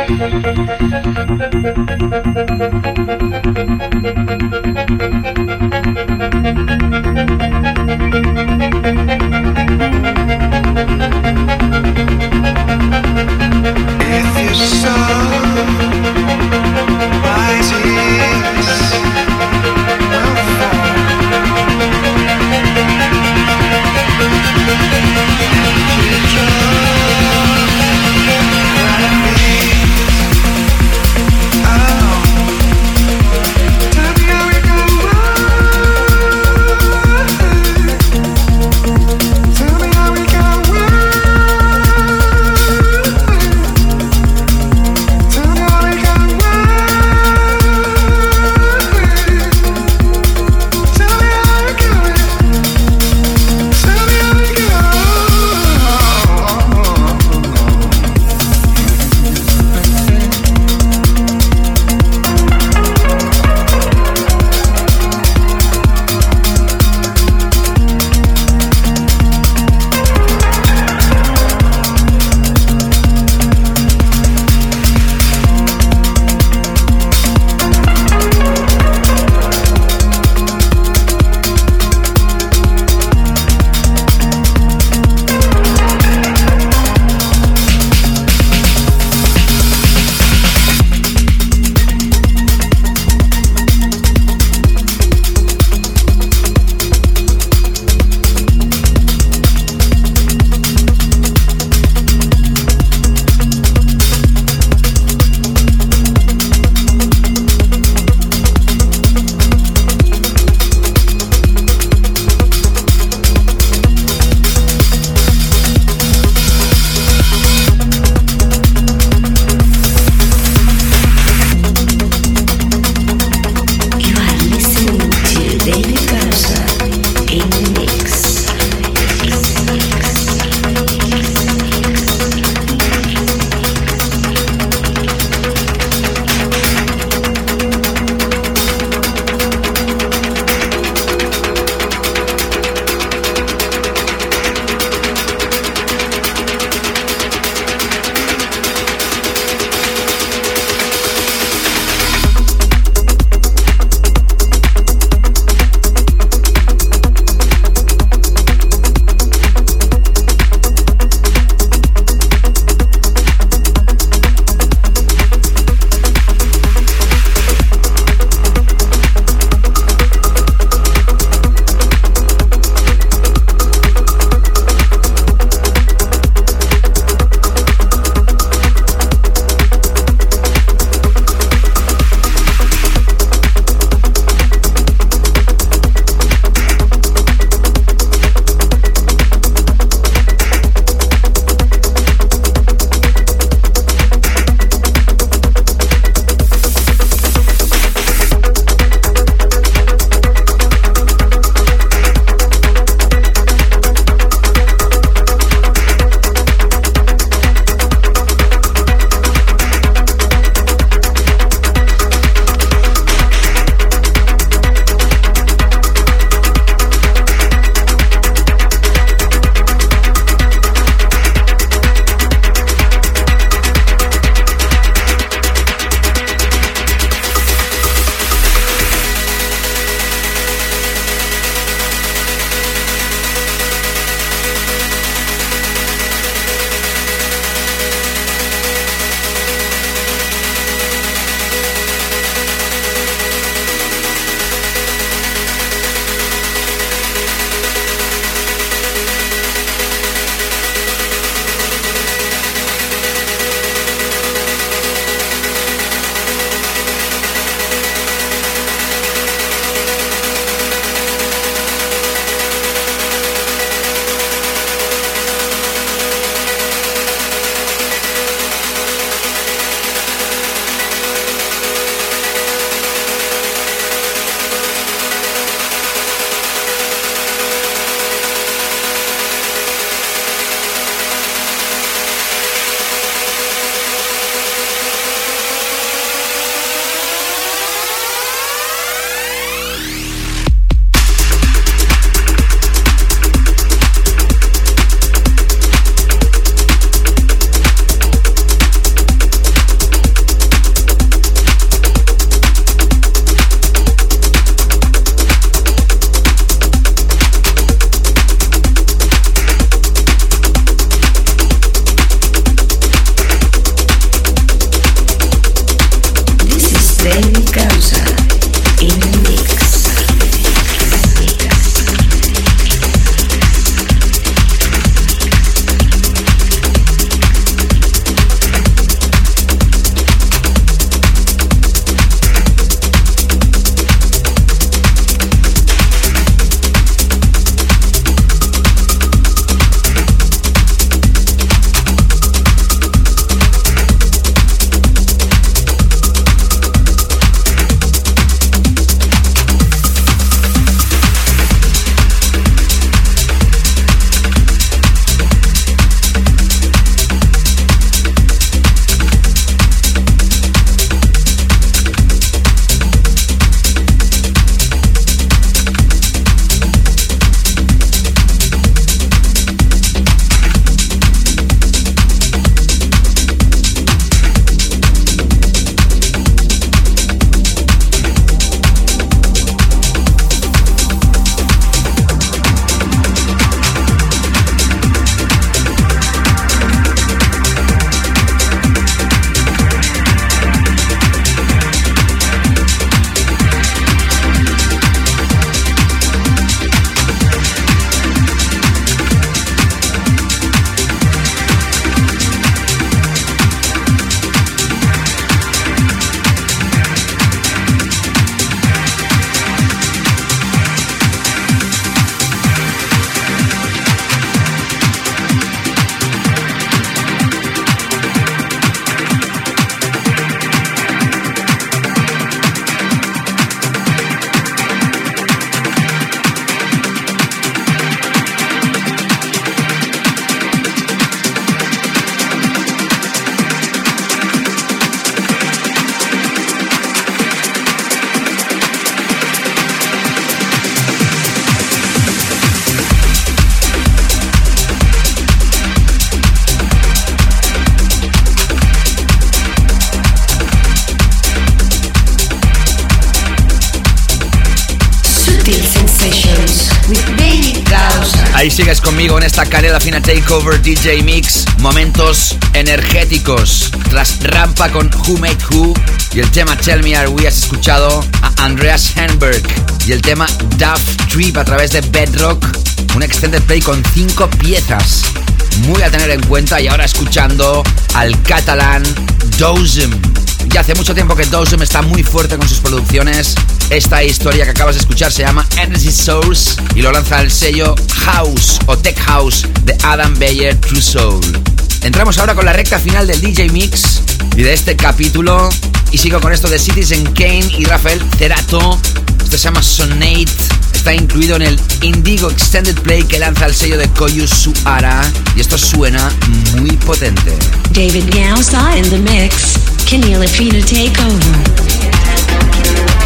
Thank you. Conmigo en esta Canela Fina Takeover DJ Mix. Momentos energéticos. Tras Rampa con Who Made Who y el tema Tell Me Are We has escuchado a Andreas Henberg y el tema Duff Trip a través de Bedrock. Un extended play con cinco piezas. Muy a tener en cuenta y ahora escuchando al catalán Dozem. Ya hace mucho tiempo que Dozem está muy fuerte con sus producciones. Esta historia que acabas de escuchar se llama Energy Source y lo lanza el sello House o Tech House de Adam Beyer True Soul. Entramos ahora con la recta final del DJ Mix y de este capítulo. Y sigo con esto de Citizen Kane y Rafael Cerato. Esto se llama Sonate. Está incluido en el Indigo Extended Play que lanza el sello de Koyu Suara. Y esto suena muy potente. David Gausa in the mix. Keneal take over?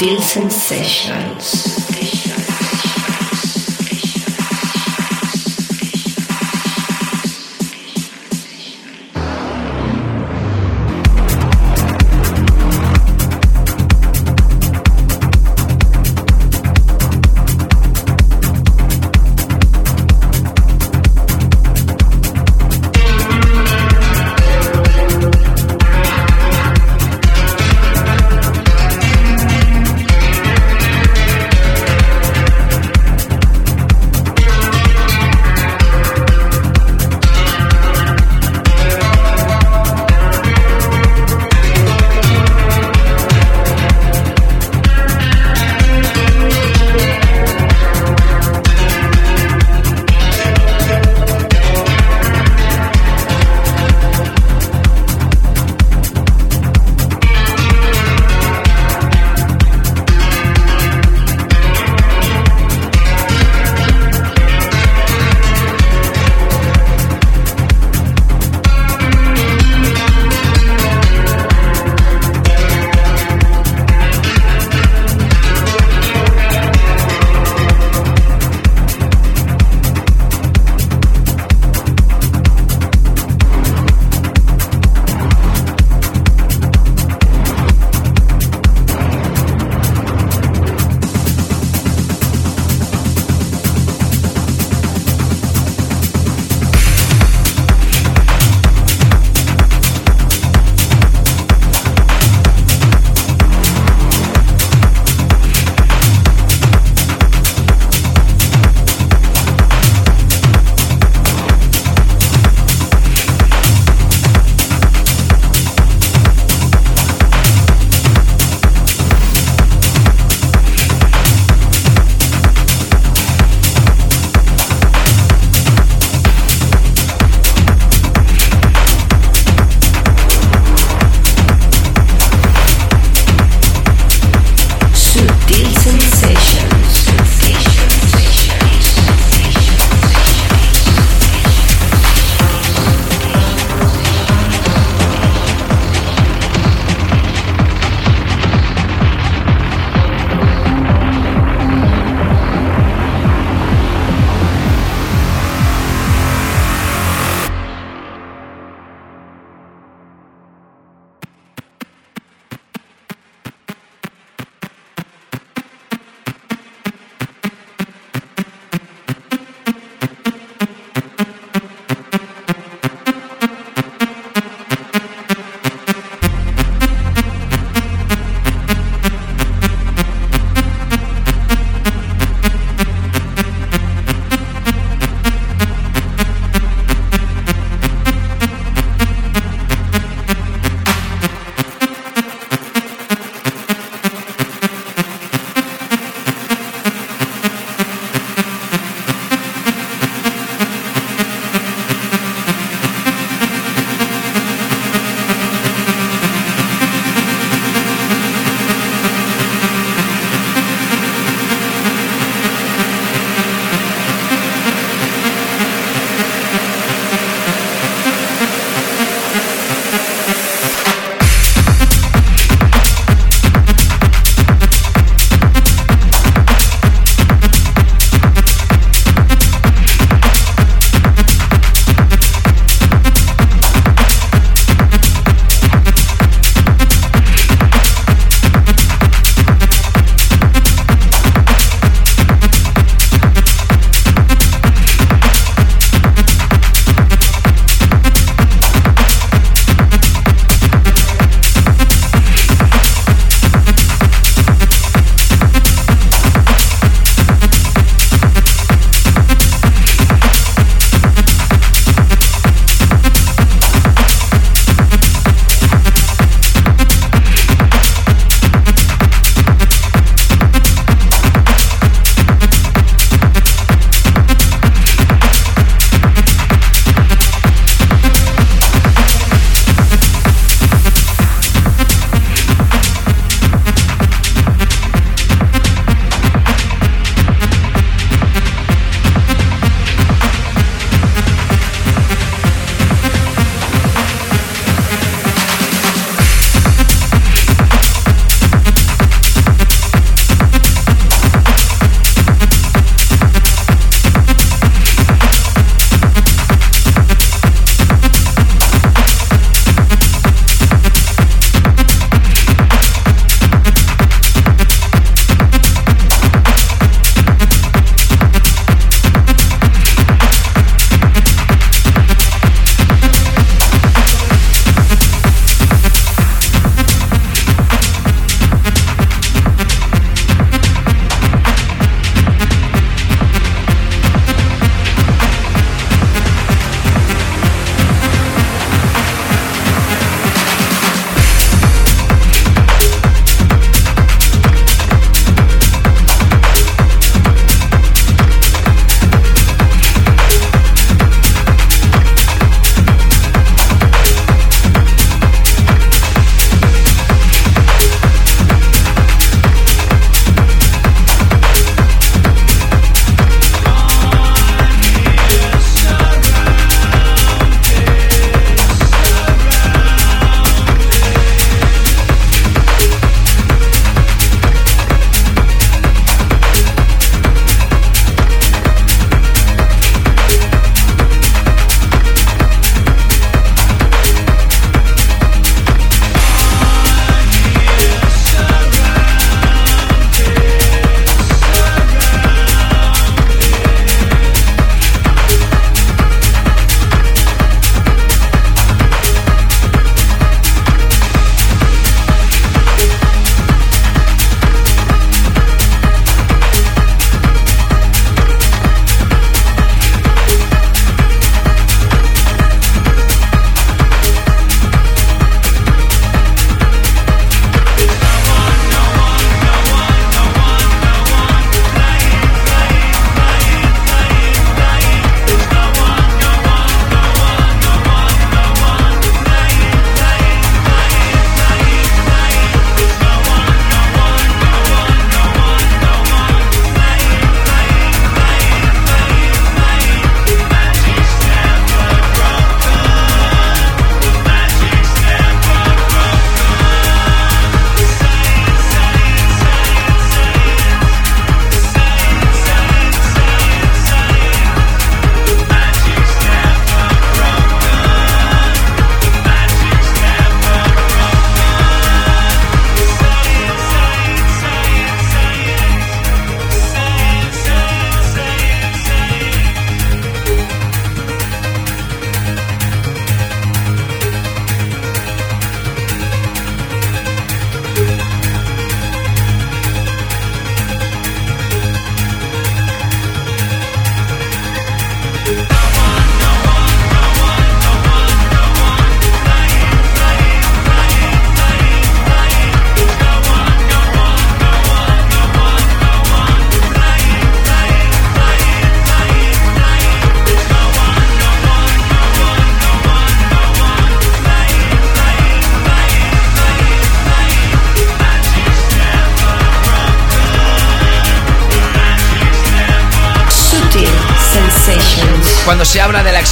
Sutil Sensations.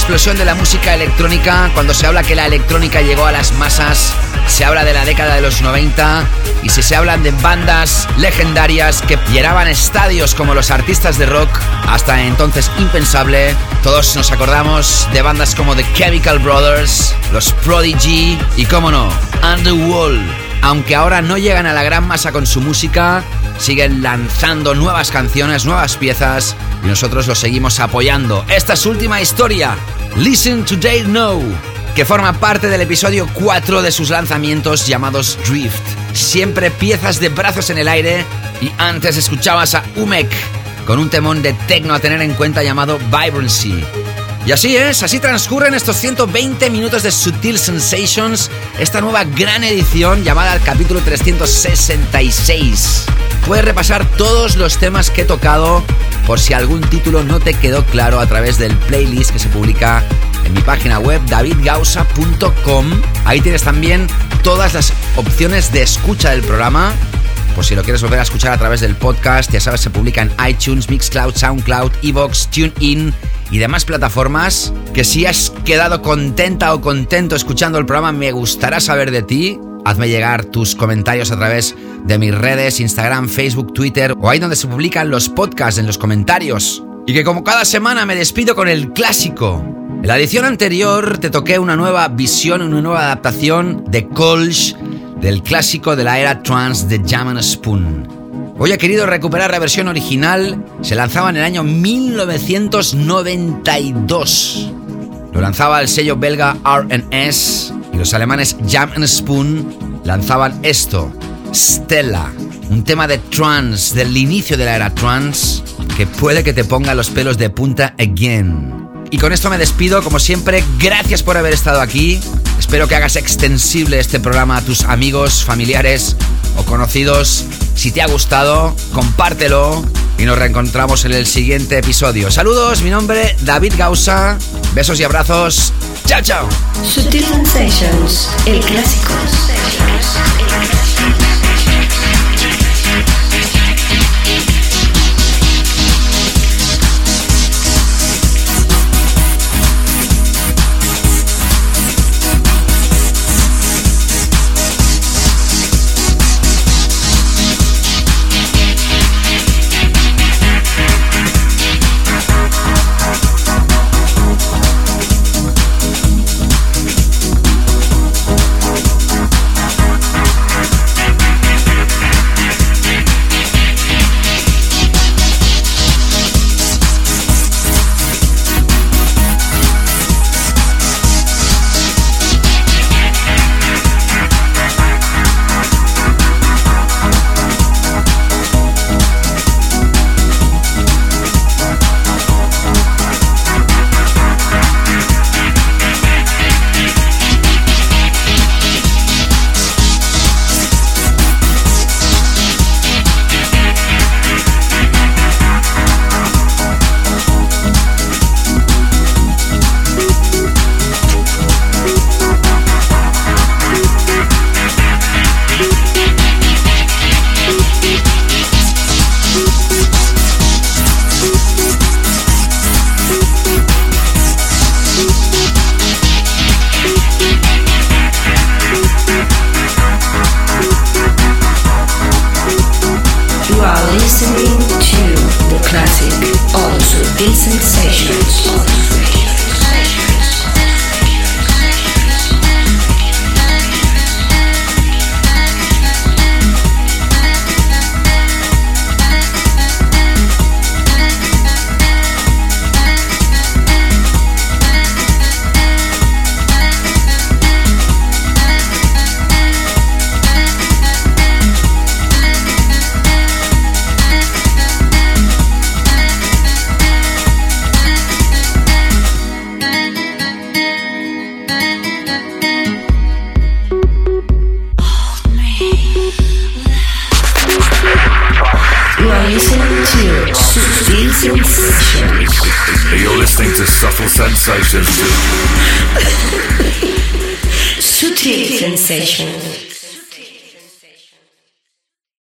Explosión de la música electrónica, cuando se habla que la electrónica llegó a las masas, se habla de la década de los 90 y si se hablan de bandas legendarias que llenaban estadios como los artistas de rock, hasta entonces impensable, todos nos acordamos de bandas como The Chemical Brothers, los Prodigy y, cómo no, Underworld. Aunque ahora no llegan a la gran masa con su música, siguen lanzando nuevas canciones, nuevas piezas y nosotros los seguimos apoyando. Esta es su última historia, Listen to They Know, que forma parte del episodio 4 de sus lanzamientos llamados Drift. Siempre piezas de brazos en el aire y antes escuchabas a Umek con un temón de techno a tener en cuenta llamado Vibrancy. Y así es, así transcurren estos 120 minutos de Sutil Sensations, esta nueva gran edición llamada el capítulo 366. Puedes repasar todos los temas que he tocado por si algún título no te quedó claro a través del playlist que se publica en mi página web davidgausa.com. Ahí tienes también todas las opciones de escucha del programa. Por si lo quieres volver a escuchar a través del podcast, ya sabes, se publica en iTunes, Mixcloud, Soundcloud, Evox, TuneIn y demás plataformas. Que si has quedado contenta o contento escuchando el programa, me gustará saber de ti. Hazme llegar tus comentarios a través de mis redes, Instagram, Facebook, Twitter o ahí donde se publican los podcasts en los comentarios. Y que como cada semana me despido con el clásico. En la edición anterior te toqué una nueva visión, una nueva adaptación de Colch del clásico de la era trance de Jam Spoon. Hoy he querido recuperar la versión original, se lanzaba en el año 1992. Lo lanzaba el sello belga R&S y los alemanes Jam Spoon lanzaban esto, Stella, un tema de trance del inicio de la era trance que puede que te ponga los pelos de punta again. Y con esto me despido, como siempre, gracias por haber estado aquí. Espero que hagas extensible este programa a tus amigos, familiares o conocidos. Si te ha gustado, compártelo y nos reencontramos en el siguiente episodio. Saludos, mi nombre David Gausa. Besos y abrazos. Chao, chao. Sensations, el clásico.